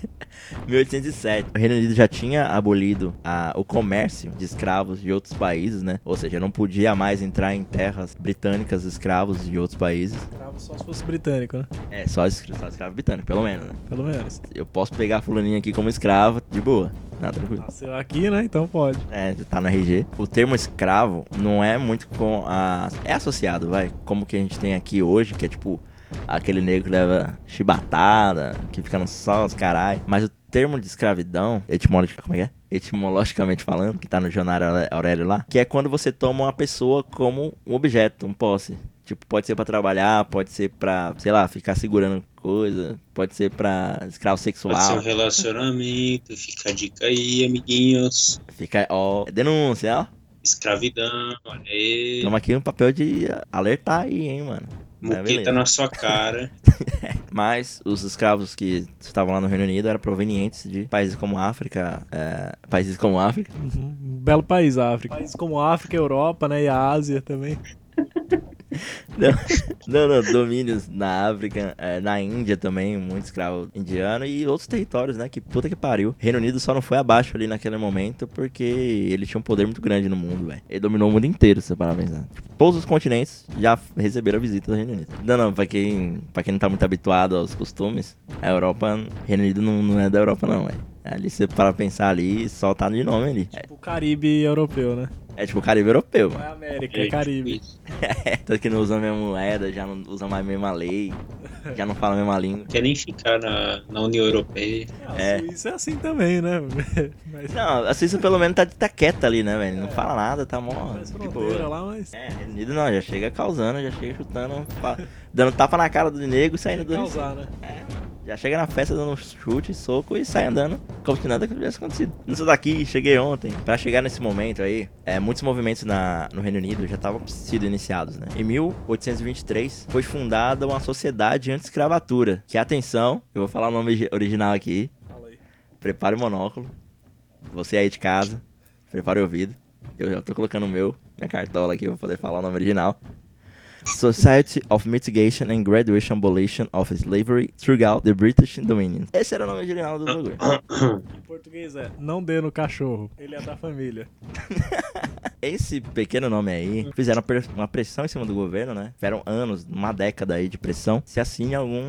1807. O Reino Unido já tinha abolido a- o comércio de escravos de outros países, né? Ou seja, não podia mais entrar em terras britânicas escravos de outros países. Escravo só se fosse britânico, né? É, só, só escravo britânico, pelo menos, né? Pelo menos. Eu posso pegar a fulaninha aqui como escravo, de boa. Nada tranquilo. Nasceu aqui, né? Então pode. É, tá no RG. O termo escravo não é muito com a. É associado, vai. Como que a gente tem aqui hoje, que é tipo aquele negro que leva chibatada, que fica no sol, os carai. Mas o termo de escravidão, etimologicamente, como é que é? Etimologicamente falando, que tá no dicionário Aurélio lá, que é quando você toma uma pessoa como um objeto, um posse. Tipo, pode ser pra trabalhar, pode ser pra, sei lá, ficar segurando coisa, pode ser pra escravo sexual. Pode ser um relacionamento, fica a dica aí, amiguinhos. Fica, ó, denúncia, ó. Escravidão, olha aí. Estamos aqui no papel de alertar aí, hein, mano. Muqueta na sua cara. <laughs> Mas os escravos que estavam lá no Reino Unido eram provenientes de países como África, é, países como África. Uhum. Um belo país, África. Países como África, Europa, né, e a Ásia também. <laughs> <laughs> Não, não, domínios na África, é, na Índia também, muito escravo indiano e outros territórios, né? Que puta que pariu. Reino Unido só não foi abaixo ali naquele momento porque ele tinha um poder muito grande no mundo, velho. Ele dominou o mundo inteiro, se você parar pra pensar. Tipo, todos os continentes já receberam a visita do Reino Unido. Não, não, pra quem, pra quem não tá muito habituado aos costumes, a Europa, Reino Unido não, não é da Europa, não, velho. Ali você para pensar ali, só tá de nome ali. Tipo o Caribe europeu, né? É tipo o Caribe europeu, Não é mano. América, é Caribe. Tanto que não usam a mesma moeda, já não usam mais a mesma lei, já não falam a mesma língua. Quer nem ficar na, na União Europeia. Ah, É. Suíça é assim também, né? <laughs> Mas Não, a Suíça pelo menos tá, tá quieta ali, né, velho? Não fala nada, tá mó. de boa. lá, mas... É, Reino Unido não, já chega causando, já chega chutando, dando tapa na cara do nego e saindo do. Causar, né? Já chega na festa dando chute, soco e sai andando como se nada tivesse acontecido. Não sou daqui, cheguei ontem. Pra chegar nesse momento aí, é, muitos movimentos na, no Reino Unido já estavam sido iniciados, né? Em 1823 foi fundada uma sociedade anti-escravatura. Que atenção, eu vou falar o nome origi- original aqui. Fala aí. Prepare o monóculo. Você aí de casa, prepare o ouvido. Eu já tô colocando o meu, minha cartola aqui pra poder falar o nome original. Society of Mitigation and Graduation Abolition of Slavery throughout the British Dominion. Esse era o nome original do bagulho. <coughs> Em português é, não dê no cachorro, ele é da família. <laughs> Esse pequeno nome aí fizeram uma pressão em cima do governo, né? Tiveram anos, uma década aí de pressão. Se assine algum.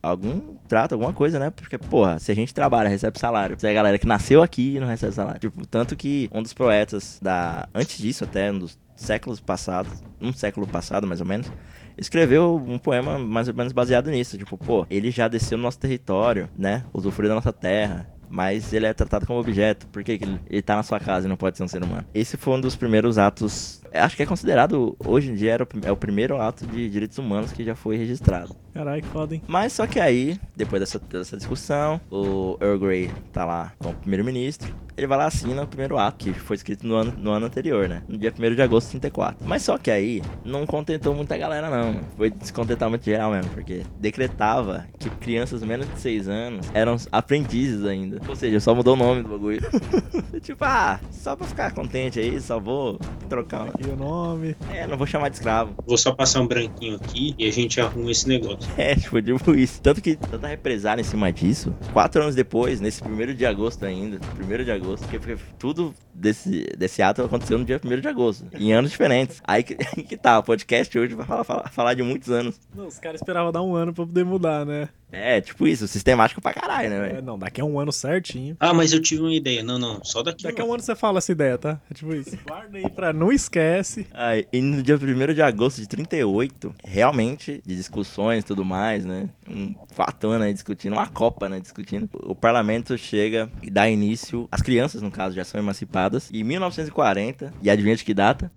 algum trato, alguma coisa, né? Porque, porra, se a gente trabalha, recebe salário. Se é a galera que nasceu aqui e não recebe salário. Tipo, tanto que um dos poetas da. Antes disso, até, um dos séculos passados, um século passado mais ou menos. Escreveu um poema mais ou menos baseado nisso. Tipo, pô, ele já desceu no nosso território, né? Usufruiu da nossa terra. Mas ele é tratado como objeto. Por que ele, ele tá na sua casa e não pode ser um ser humano? Esse foi um dos primeiros atos. Acho que é considerado, hoje em dia, era o, é o primeiro ato de direitos humanos que já foi registrado. Caralho, que foda, hein? Mas só que aí, depois dessa, dessa discussão, o Earl Grey tá lá como primeiro-ministro. Ele vai lá e assina o primeiro ato, que foi escrito no ano, no ano anterior, né? No dia 1 de agosto de 34. Mas só que aí, não contentou muita galera, não. Foi descontentamento geral mesmo, porque decretava que crianças menos de 6 anos eram aprendizes ainda. Ou seja, só mudou o nome do bagulho. <laughs> tipo, ah, só pra ficar contente aí, só vou trocar. E o nome. É, não vou chamar de escravo. Vou só passar um branquinho aqui e a gente arruma esse negócio. É, tipo, tipo isso. Tanto que tanta represália em cima disso. Quatro anos depois, nesse primeiro de agosto ainda. Primeiro de agosto, porque, porque tudo desse, desse ato aconteceu no dia 1 de agosto. Em anos diferentes. Aí que, <laughs> que tá, o podcast hoje vai falar, falar, falar de muitos anos. Não, os caras esperavam dar um ano pra poder mudar, né? É, tipo isso, sistemático pra caralho, né, É, velho? não, daqui a um ano certinho. Ah, mas eu tive uma ideia. Não, não, só daqui, Daqui a um ano você fala essa ideia, tá? É tipo isso. Guarda aí pra não esquece. Aí, e no dia 1 de agosto de 38, realmente, de discussões e tudo mais, né? Um fatona aí discutindo, uma copa, né? Discutindo. O parlamento chega e dá início. As crianças, no caso, já são emancipadas. E em 1940, e adivinha de que data?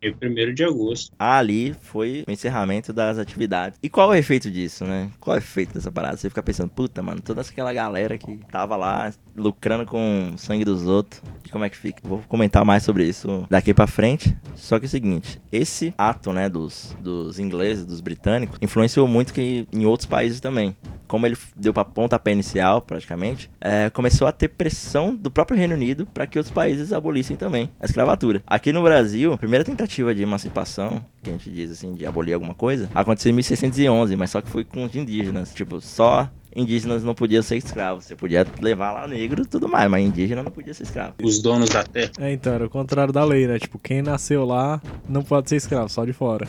É 1 de agosto. Ali foi o encerramento das atividades. E qual é o efeito disso, né? Qual é o efeito dessa parada? Você fica pensando, puta, mano, toda aquela galera que tava lá lucrando com o sangue dos outros. E como é que fica? Vou comentar mais sobre isso daqui pra frente. Só que é o seguinte, esse ato, né, dos, dos ingleses, dos britânicos, influenciou muito que em outros países também. Como ele deu pra pontapé inicial, praticamente, é, começou a ter pressão do próprio Reino Unido para que outros países abolissem também a escravatura. Aqui no Brasil, a primeira tentativa de emancipação, que a gente diz assim, de abolir alguma coisa, aconteceu em 1611, mas só que foi com os indígenas. Tipo, só indígenas não podiam ser escravos. Você podia levar lá negro e tudo mais, mas indígena não podia ser escravo. Os donos da terra. É, então, era o contrário da lei, né? Tipo, quem nasceu lá não pode ser escravo, só de fora.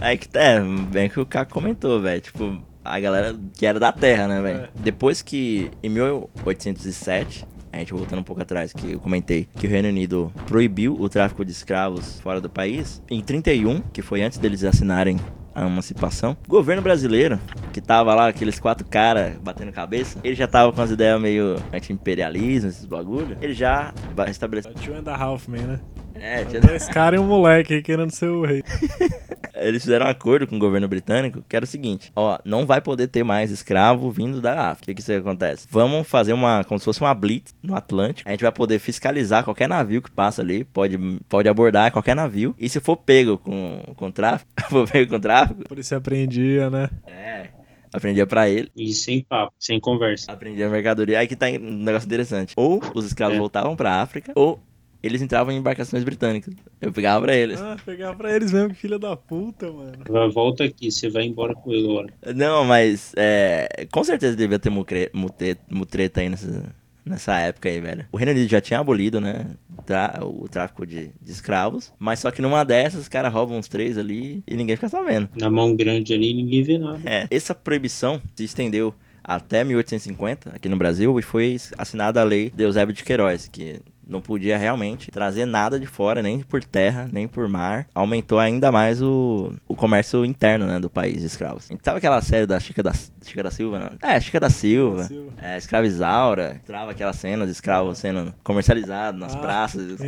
Aí <laughs> que é, bem que o Caco comentou, velho. Tipo, a galera que era da terra, né, velho? É. Depois que, em 1807, gente voltando um pouco atrás, que eu comentei que o Reino Unido proibiu o tráfico de escravos fora do país, em 31, que foi antes deles assinarem a emancipação. O governo brasileiro, que tava lá, aqueles quatro caras batendo cabeça, ele já tava com as ideias meio anti-imperialismo, esses bagulho. Ele já vai estabelecer. Two and a Half Man, né? É, tinha- Dois caras e um moleque aí querendo ser o rei. <laughs> eles fizeram um acordo com o governo britânico que era o seguinte: ó, não vai poder ter mais escravo vindo da África. O que, que isso acontece? Vamos fazer uma, como se fosse uma blitz no Atlântico. A gente vai poder fiscalizar qualquer navio que passa ali, pode, pode abordar qualquer navio. E se for pego com, com tráfico, <laughs> for pego com tráfico, Por isso apreendia, né? é, aprendia pra ele. E sem papo, sem conversa. Aprendia a mercadoria. Aí que tá um negócio interessante. Ou os escravos É. voltavam pra África, ou eles entravam em embarcações britânicas. Eu pegava pra eles. Ah, pegar pra eles mesmo, filha da puta, mano. Volta aqui, você vai embora com ele agora. Não, mas é, com certeza devia ter mucre- mute- mutreta aí nessa, nessa época aí, velho. O Reino Unido já tinha abolido, né, tra- o tráfico de, de escravos, mas só que numa dessas os caras roubam uns três ali e ninguém fica sabendo. Na mão grande ali, ninguém vê nada. É, essa proibição se estendeu até 1850 aqui no Brasil e foi assinada a lei de Eusébio de Queiroz, que não podia realmente trazer nada de fora, nem por terra, nem por mar. Aumentou ainda mais o, o comércio interno, né, do país de escravos. Então, sabe aquela série da Chica da, Chica da Silva? Não? É, Chica da Silva. Silva. É, Escravizaura. Trava aquela cena de escravos sendo comercializados nas Ah, praças.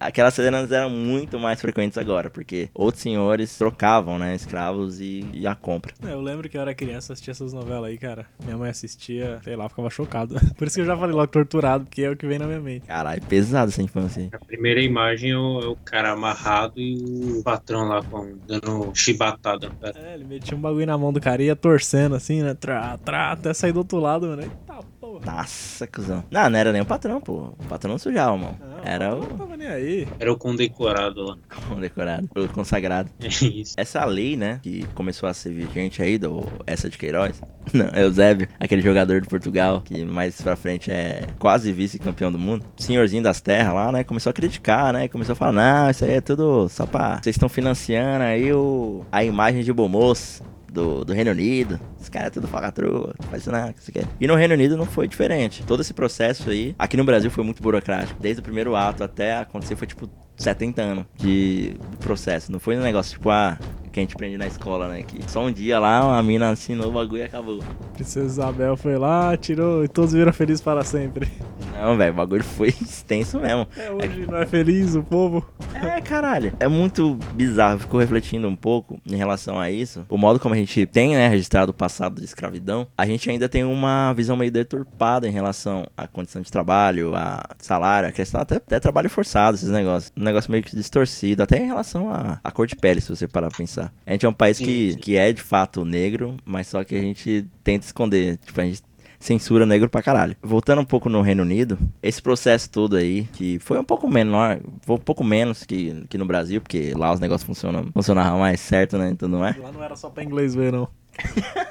Aquelas cenas eram muito mais frequentes agora, porque outros senhores trocavam, né, escravos e, e a compra. É, eu lembro que eu era criança, assistia essas novelas aí, cara. Minha mãe assistia, sei lá, ficava chocado. <laughs> Por isso que eu já falei logo torturado, porque é o que vem na minha mente. Caralho, pesado essa infância aí. A primeira imagem é o, é o cara amarrado e o patrão lá com, dando chibatada. É, ele metia um bagulho na mão do cara e ia torcendo assim, né? Trá, trá, até sair do outro lado, mano. Eita porra. Nossa, cuzão. Não, não era nem o patrão, pô. O patrão não sujava, mano. Não, Era o aí. Era o condecorado lá. <laughs> condecorado, o consagrado. É isso. Essa lei, né, que começou a ser vigente aí, do essa de Queiroz. <laughs> Não, é o Zébio, aquele jogador de Portugal, que mais pra frente é quase vice-campeão do mundo. Senhorzinho das terras lá, né, começou a criticar, né, começou a falar, não, isso aí é tudo só pra... Vocês estão financiando aí o... a imagem de bom moço. Do, do Reino Unido, esse cara é tudo falcatrua, faz não, que você quer. E no Reino Unido não foi diferente. Todo esse processo aí, aqui no Brasil foi muito burocrático. Desde o primeiro ato até acontecer foi tipo 70 anos de processo. Não foi um negócio tipo, ah, que a gente aprende na escola, né? Que só um dia lá uma mina assinou o bagulho e acabou. Princesa Isabel foi lá, tirou e todos viram felizes para sempre. Não, velho, o bagulho foi <laughs> extenso mesmo. É, hoje não é feliz o povo. É, caralho. É muito bizarro. Ficou refletindo um pouco em relação a isso. O modo como a gente tem, né, registrado o passado de escravidão. A gente ainda tem uma visão meio deturpada em relação à condição de trabalho, a salário, a questão até, até trabalho forçado, esses negócios. Um negócio meio que distorcido, até em relação à, à cor de pele, se você parar pra pensar. A gente é um país que, que é de fato negro, mas só que a gente tenta esconder. Tipo, a gente censura negro pra caralho. Voltando um pouco no Reino Unido, esse processo todo aí, que foi um pouco menor, foi um pouco menos que, que no Brasil, porque lá os negócios funcionam, funcionavam mais certo, né? Então não é? Lá não era só pra inglês ver, não. <laughs>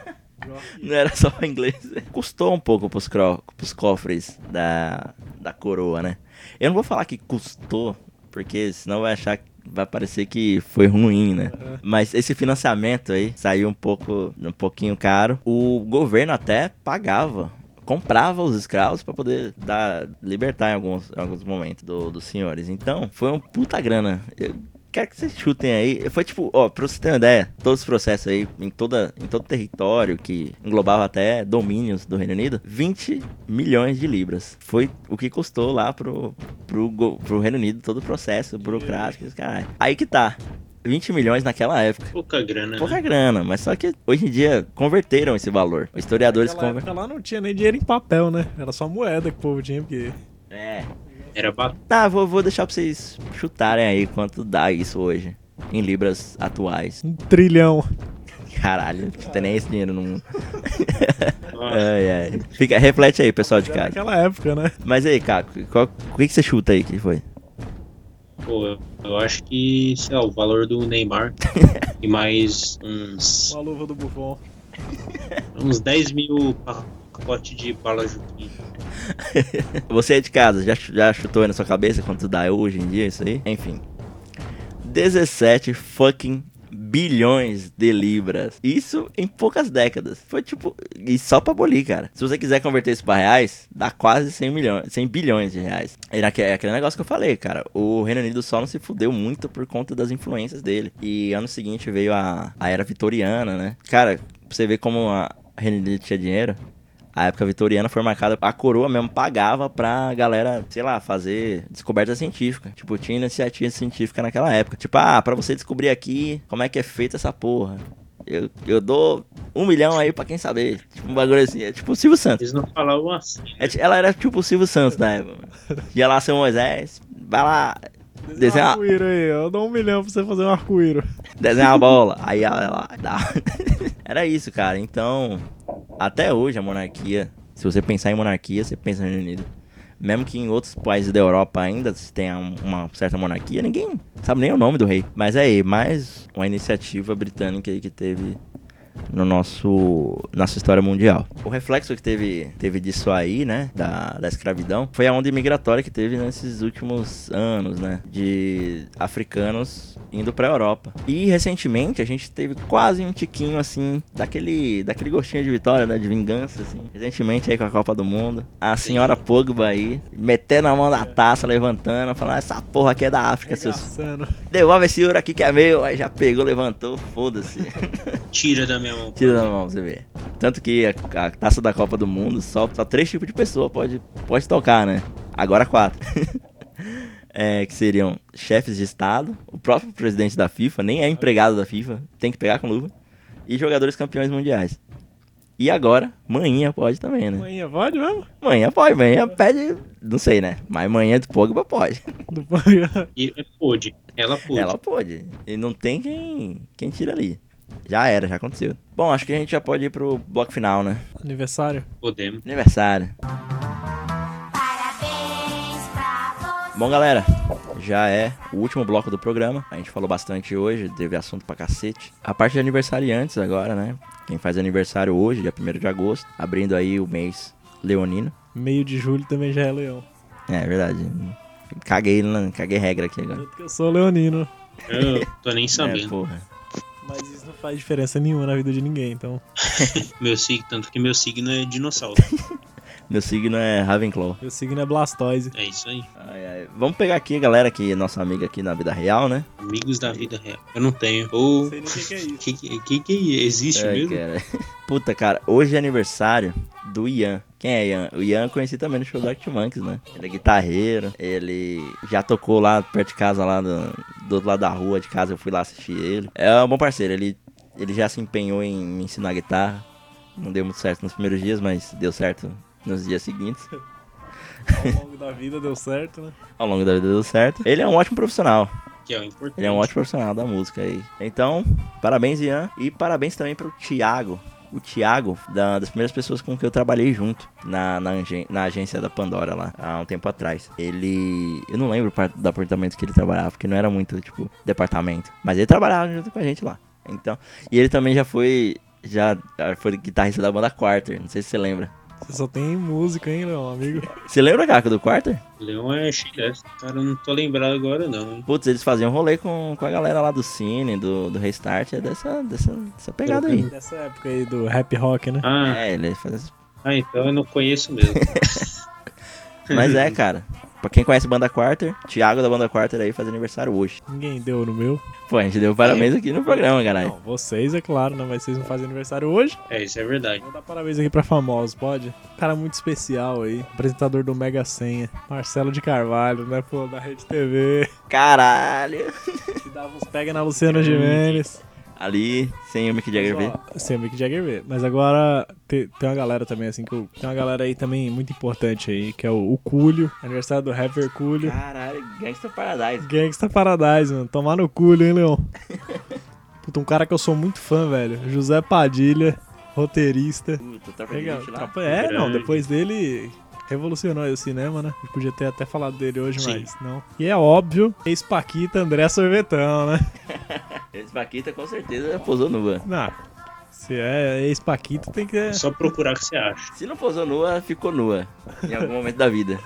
Não era só pra inglês. Custou um pouco pros, cro- pros cofres da, da coroa, né? Eu não vou falar que custou, porque senão vai achar que vai parecer que foi ruim, né? Mas esse financiamento aí saiu um pouco, um pouquinho caro. O governo até pagava, comprava os escravos pra poder dar, libertar em alguns, em alguns momentos do- dos senhores. Então, foi um puta grana. Eu quero que vocês chutem aí. Foi tipo, ó, pra você ter uma ideia, todos os processos aí, em, toda, em todo território, que englobava até domínios do Reino Unido, 20 milhões de libras. Foi o que custou lá pro, pro, pro Reino Unido todo o processo burocrático. caralho. Aí que tá. 20 milhões naquela época. Pouca grana, Pouca né? grana, mas só que hoje em dia converteram esse valor. Os historiadores Naquela conver... época lá não tinha nem dinheiro em papel, né? Era só moeda que o povo tinha, porque... É. Era bacana. Tá, vou, vou deixar pra vocês chutarem aí quanto dá isso hoje. Em libras atuais. Um trilhão. Caralho, não tem nem esse dinheiro no mundo. <laughs> ai, ai. Fica, reflete aí, pessoal de casa. naquela época, né? Mas aí, Caco, qual, o que, que você chuta aí que foi? Pô, eu, eu acho que, sei lá, o valor do Neymar <laughs> e mais uns, Uma luva do Buffon. uns 10 mil pacotes de bala Juquinha. <laughs> Você é de casa, já, já chutou aí na sua cabeça quanto dá hoje em dia isso aí? Enfim. 17 fucking bilhões de libras. Isso em poucas décadas. Foi tipo. E só pra abolir, cara. Se você quiser converter isso pra reais, dá quase 100 milhões, 100 bilhões de reais. É aquele negócio que eu falei, cara. O Reino Unido só não se fudeu muito por conta das influências dele. E ano seguinte veio a, a era vitoriana, né? Cara, pra você ver como a Reino Unido tinha dinheiro. A época vitoriana foi marcada, a coroa mesmo pagava pra galera, sei lá, fazer descoberta científica. Tipo, tinha iniciativa científica naquela época. Tipo, ah, pra você descobrir aqui como é que é feita essa porra. Eu, eu dou um milhão aí pra quem saber. Tipo, um bagulho assim. É tipo o Silvio Santos. Eles não falavam assim. É ela era tipo o Silvio Santos na época. Ia lá, seu Moisés, vai lá, Desenha um arco-íro aí, eu dou um milhão pra você fazer um arco-íro. <laughs> desenhar a bola. Aí ela dá. <laughs> Era isso, cara. Então, até hoje a monarquia, se você pensar em monarquia, você pensa no Reino Unido. Mesmo que em outros países da Europa ainda se tenha um- uma certa monarquia, ninguém sabe nem o nome do rei. Mas é aí, mais uma iniciativa britânica aí que teve no nosso nossa história mundial. O reflexo que teve, teve disso aí, né, da, da escravidão, foi a onda imigratória que teve nesses últimos anos, né, de africanos indo pra Europa. E recentemente a gente teve quase um tiquinho assim daquele daquele gostinho de vitória, né, de vingança assim. Recentemente aí com a Copa do Mundo, a senhora Pogba aí metendo a mão na taça, levantando, falando essa porra aqui é da África, seus Regaçando. Devolve esse ouro aqui que é meu. Aí já pegou, levantou, foda-se. Tira da minha mão. Tira da mão, você ver. Tanto que a, a taça da Copa do Mundo, só, só três tipos de pessoa pode, pode tocar, né? Agora quatro. <laughs> É, que seriam chefes de Estado, o próprio presidente da FIFA, nem é empregado da FIFA, tem que pegar com luva, e jogadores campeões mundiais. E agora, manhinha pode também, né? Manhã, pode mesmo? Manhã pode, manhã pede, não sei, né? Mas manhã do Pogba pode. <laughs> Do- E é, pôde. Ela pôde. Ela pode. E não tem quem, quem tira ali. Já era, já aconteceu. Bom, acho que a gente já pode ir pro bloco final, né? Aniversário? Podemos. Aniversário. Parabéns pra você. Bom, galera, já é o último bloco do programa. A gente falou bastante hoje, teve assunto pra cacete. A parte de aniversariantes agora, né? Quem faz aniversário hoje, dia 1 de agosto, abrindo aí o mês leonino. Meio de julho também já é leão. É, é verdade. Caguei, né? caguei regra aqui agora. Eu sou leonino. Eu tô nem <laughs> É, sabendo. porra. Faz diferença nenhuma na vida de ninguém, então. <laughs> meu signo, tanto que meu signo é dinossauro. <laughs> Meu signo é Ravenclaw. Meu signo é Blastoise. é isso aí. Ai, ai. Vamos pegar aqui a galera que é nossa amiga aqui na vida real, né? Amigos da vida real. Eu não tenho. Ou. Não sei nem o que, que é isso. Que, <laughs> que, que, que existe Ai, mesmo? cara. Puta, cara, hoje é aniversário do Ian. Quem é Ian? O Ian eu conheci também no show do Arctic Monkeys, né? Ele é guitarreiro, ele já tocou lá perto de casa, lá do, do outro lado da rua de casa, eu fui lá assistir ele. É um bom parceiro, ele, ele já se empenhou em me ensinar guitarra. Não deu muito certo nos primeiros dias, mas deu certo nos dias seguintes. Ao longo da vida deu certo, né? <laughs> Ao longo da vida deu certo. Ele é um ótimo profissional. Que é o importante. Ele é um ótimo profissional da música aí. Então, parabéns, Ian. E parabéns também pro Thiago. O Thiago, da- das primeiras pessoas com que eu trabalhei junto na, na, na agência da Pandora lá, há um tempo atrás. Ele. Eu não lembro do apartamento que ele trabalhava, porque não era muito, tipo, departamento. Mas ele trabalhava junto com a gente lá. Então. E ele também já foi. Já foi guitarrista da banda Quarter. Não sei se você lembra. Você só tem música, hein, Leão, amigo? Você lembra, Caco, do Quarter? Leão é chileno. Cara, eu não tô lembrado agora, não. hein? Putz, eles faziam rolê com, com a galera lá do Cine, do, do Restart. É dessa, dessa, dessa pegada aí. Dessa época aí do rap rock, né? Ah, É, ele faz ah, então eu não conheço mesmo. <laughs> Mas é, cara. <laughs> Pra quem conhece Banda Quarter, Thiago da Banda Quarter aí faz aniversário hoje. Ninguém deu no meu. Pô, a gente deu parabéns aqui no programa, caralho. Não, vocês, é claro, né? Mas vocês não fazem aniversário hoje. É, isso é verdade. Vou dar parabéns aqui pra famosos, pode? Cara muito especial aí. Apresentador do Mega Senha. Marcelo de Carvalho, né, pô? Da Rede TV. Caralho. Que dava uns pega na Luciana Gimenez. Ali, sem o Mick Jagger ver. Sem o Mick Jagger ver. Mas agora te- tem, uma galera também, assim, que eu, tem uma galera aí também muito importante aí, que é o, o Cúlio. Aniversário do rapper Cúlio. Caralho, Gangsta Paradise. Gangsta Paradise, mano. Tomar no Cúlio, hein, Leon? <laughs> Puta, um cara que eu sou muito fã, velho. José Padilha, roteirista. Puta, tá Legal. gente lá. É, não, depois dele revolucionou aí o cinema, né? Eu podia ter até falado dele hoje, Sim. mas não. E é óbvio, ex-Paquita André Sorvetão, né? <laughs> Esse Paquita com certeza posou nua. Não, Se é ex-Paquito, tem que. É só procurar o que você acha. Se não posou nua, ficou nua. Em algum momento da vida.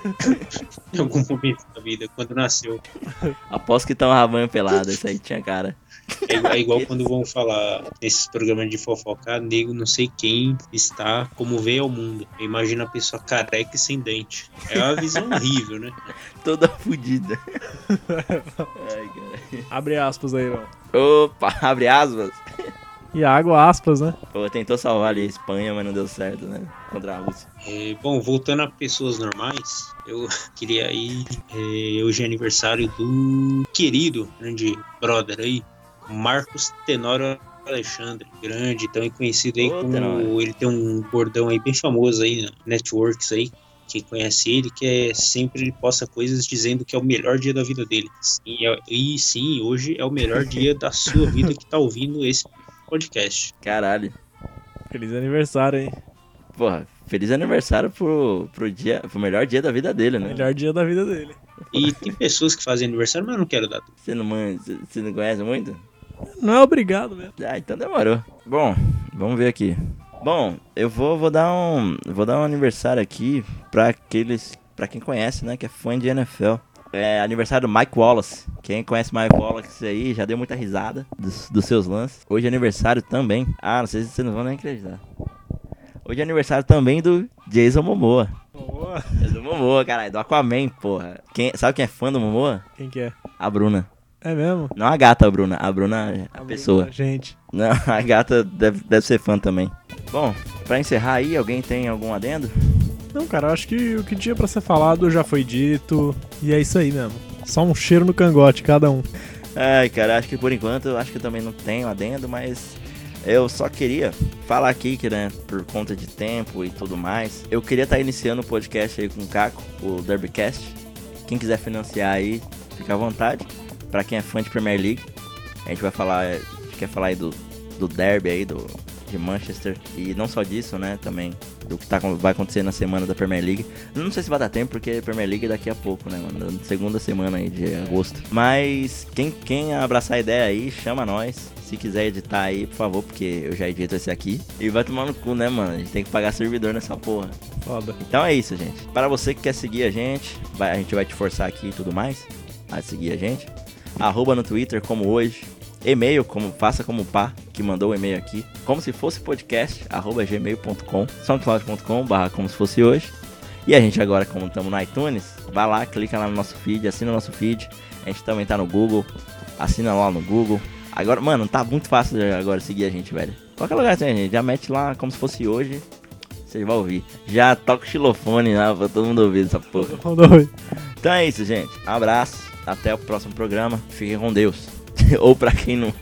<laughs> em algum momento da vida, quando nasceu. Aposto que tá um rabanho pelado, isso aí tinha cara. É igual, é igual quando vão falar nesses programas de fofoca, nego não sei quem está como veio ao mundo. Imagina a pessoa careca e sem dente. É uma visão <laughs> horrível, né? Toda fodida. Ai, abre aspas aí, mano. Opa, abre aspas. E água, aspas, né? Pô, tentou salvar ali a Espanha, mas não deu certo, né? Contra a Rússia. É, bom, voltando a pessoas normais, eu <laughs> queria aí. É, hoje é aniversário do querido, grande brother aí, Marcos Tenório Alexandre, grande, tão conhecido aí Ô, como. Tenório. Ele tem um bordão aí bem famoso aí, na Networks aí, que conhece ele, que é sempre ele posta coisas dizendo que é o melhor dia da vida dele. E, é, e sim, hoje é o melhor <laughs> dia da sua vida que tá ouvindo esse podcast. Caralho. Feliz aniversário, hein? Porra, feliz aniversário pro, pro, dia, pro melhor dia da vida dele, né? Melhor dia da vida dele. E tem pessoas que fazem aniversário, mas eu não quero dar. Você não, você não conhece muito? Não é obrigado mesmo. Ah, então demorou. Bom, vamos ver aqui. Bom, eu vou, vou dar um vou dar um aniversário aqui para aqueles para quem conhece, né, que é fã de NFL. É aniversário do Mike Wallace. Quem conhece Mike Wallace aí já deu muita risada dos, dos seus lances. Hoje é aniversário também. Ah, não sei se vocês não vão nem acreditar. Hoje é aniversário também do Jason Momoa. Momoa? É do Momoa, caralho. Do Aquaman, porra. Quem, sabe quem é fã do Momoa? Quem que é? A Bruna. É mesmo? Não a gata, a Bruna. A Bruna é a, a pessoa. Bruna, gente. Não, <laughs> a gata deve, deve ser fã também. Bom, pra encerrar aí, alguém tem algum adendo? Não, cara, eu acho que o que tinha para ser falado já foi dito. E é isso aí mesmo. Só um cheiro no cangote, cada um. Ai, cara, acho que por enquanto, eu acho que eu também não tenho adendo, mas eu só queria falar aqui que, né, por conta de tempo e tudo mais, eu queria estar tá iniciando o podcast aí com o Caco, o Derbycast. Quem quiser financiar aí, fica à vontade. Para quem é fã de Premier League, a gente vai falar, a gente quer falar aí do, do derby aí, do, de Manchester. E não só disso, né? Também do que tá, vai acontecer na semana da Premier League. Não sei se vai dar tempo, porque a Premier League é daqui a pouco, né, mano? Segunda semana aí de agosto. Mas quem, quem abraçar a ideia aí, chama nós. Se quiser editar aí, por favor, porque eu já edito esse aqui. E vai tomar no cu, né, mano? A gente tem que pagar servidor nessa porra. Foda. Então é isso, gente. Para você que quer seguir a gente, vai, a gente vai te forçar aqui e tudo mais a seguir a gente. Arroba no Twitter, como hoje e-mail, como faça como o pá que mandou o e-mail aqui, como se fosse podcast, arroba gmail.com, soundcloud.com, barra como se fosse hoje. E a gente agora, como estamos no iTunes, vai lá, clica lá no nosso feed, assina o nosso feed. A gente também tá no Google, assina lá no Google. Agora, mano, tá muito fácil agora seguir a gente, velho. Qualquer lugar assim, a gente já mete lá como se fosse hoje. Você vai ouvir. Já toca o xilofone lá pra todo mundo ouvir essa porra. Então é isso, gente. Abraço. Até o próximo programa. Fiquem com Deus. <laughs> ou para quem não,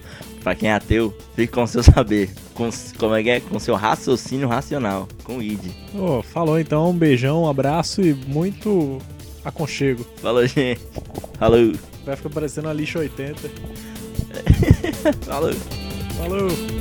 para quem é ateu, fique com seu saber, com como é que é, com seu raciocínio racional, com o id. Oh, falou então, um beijão, um abraço e muito aconchego. Falou, gente. Falou. Vai ficar parecendo a lixa 80. <laughs> Falou. Falou.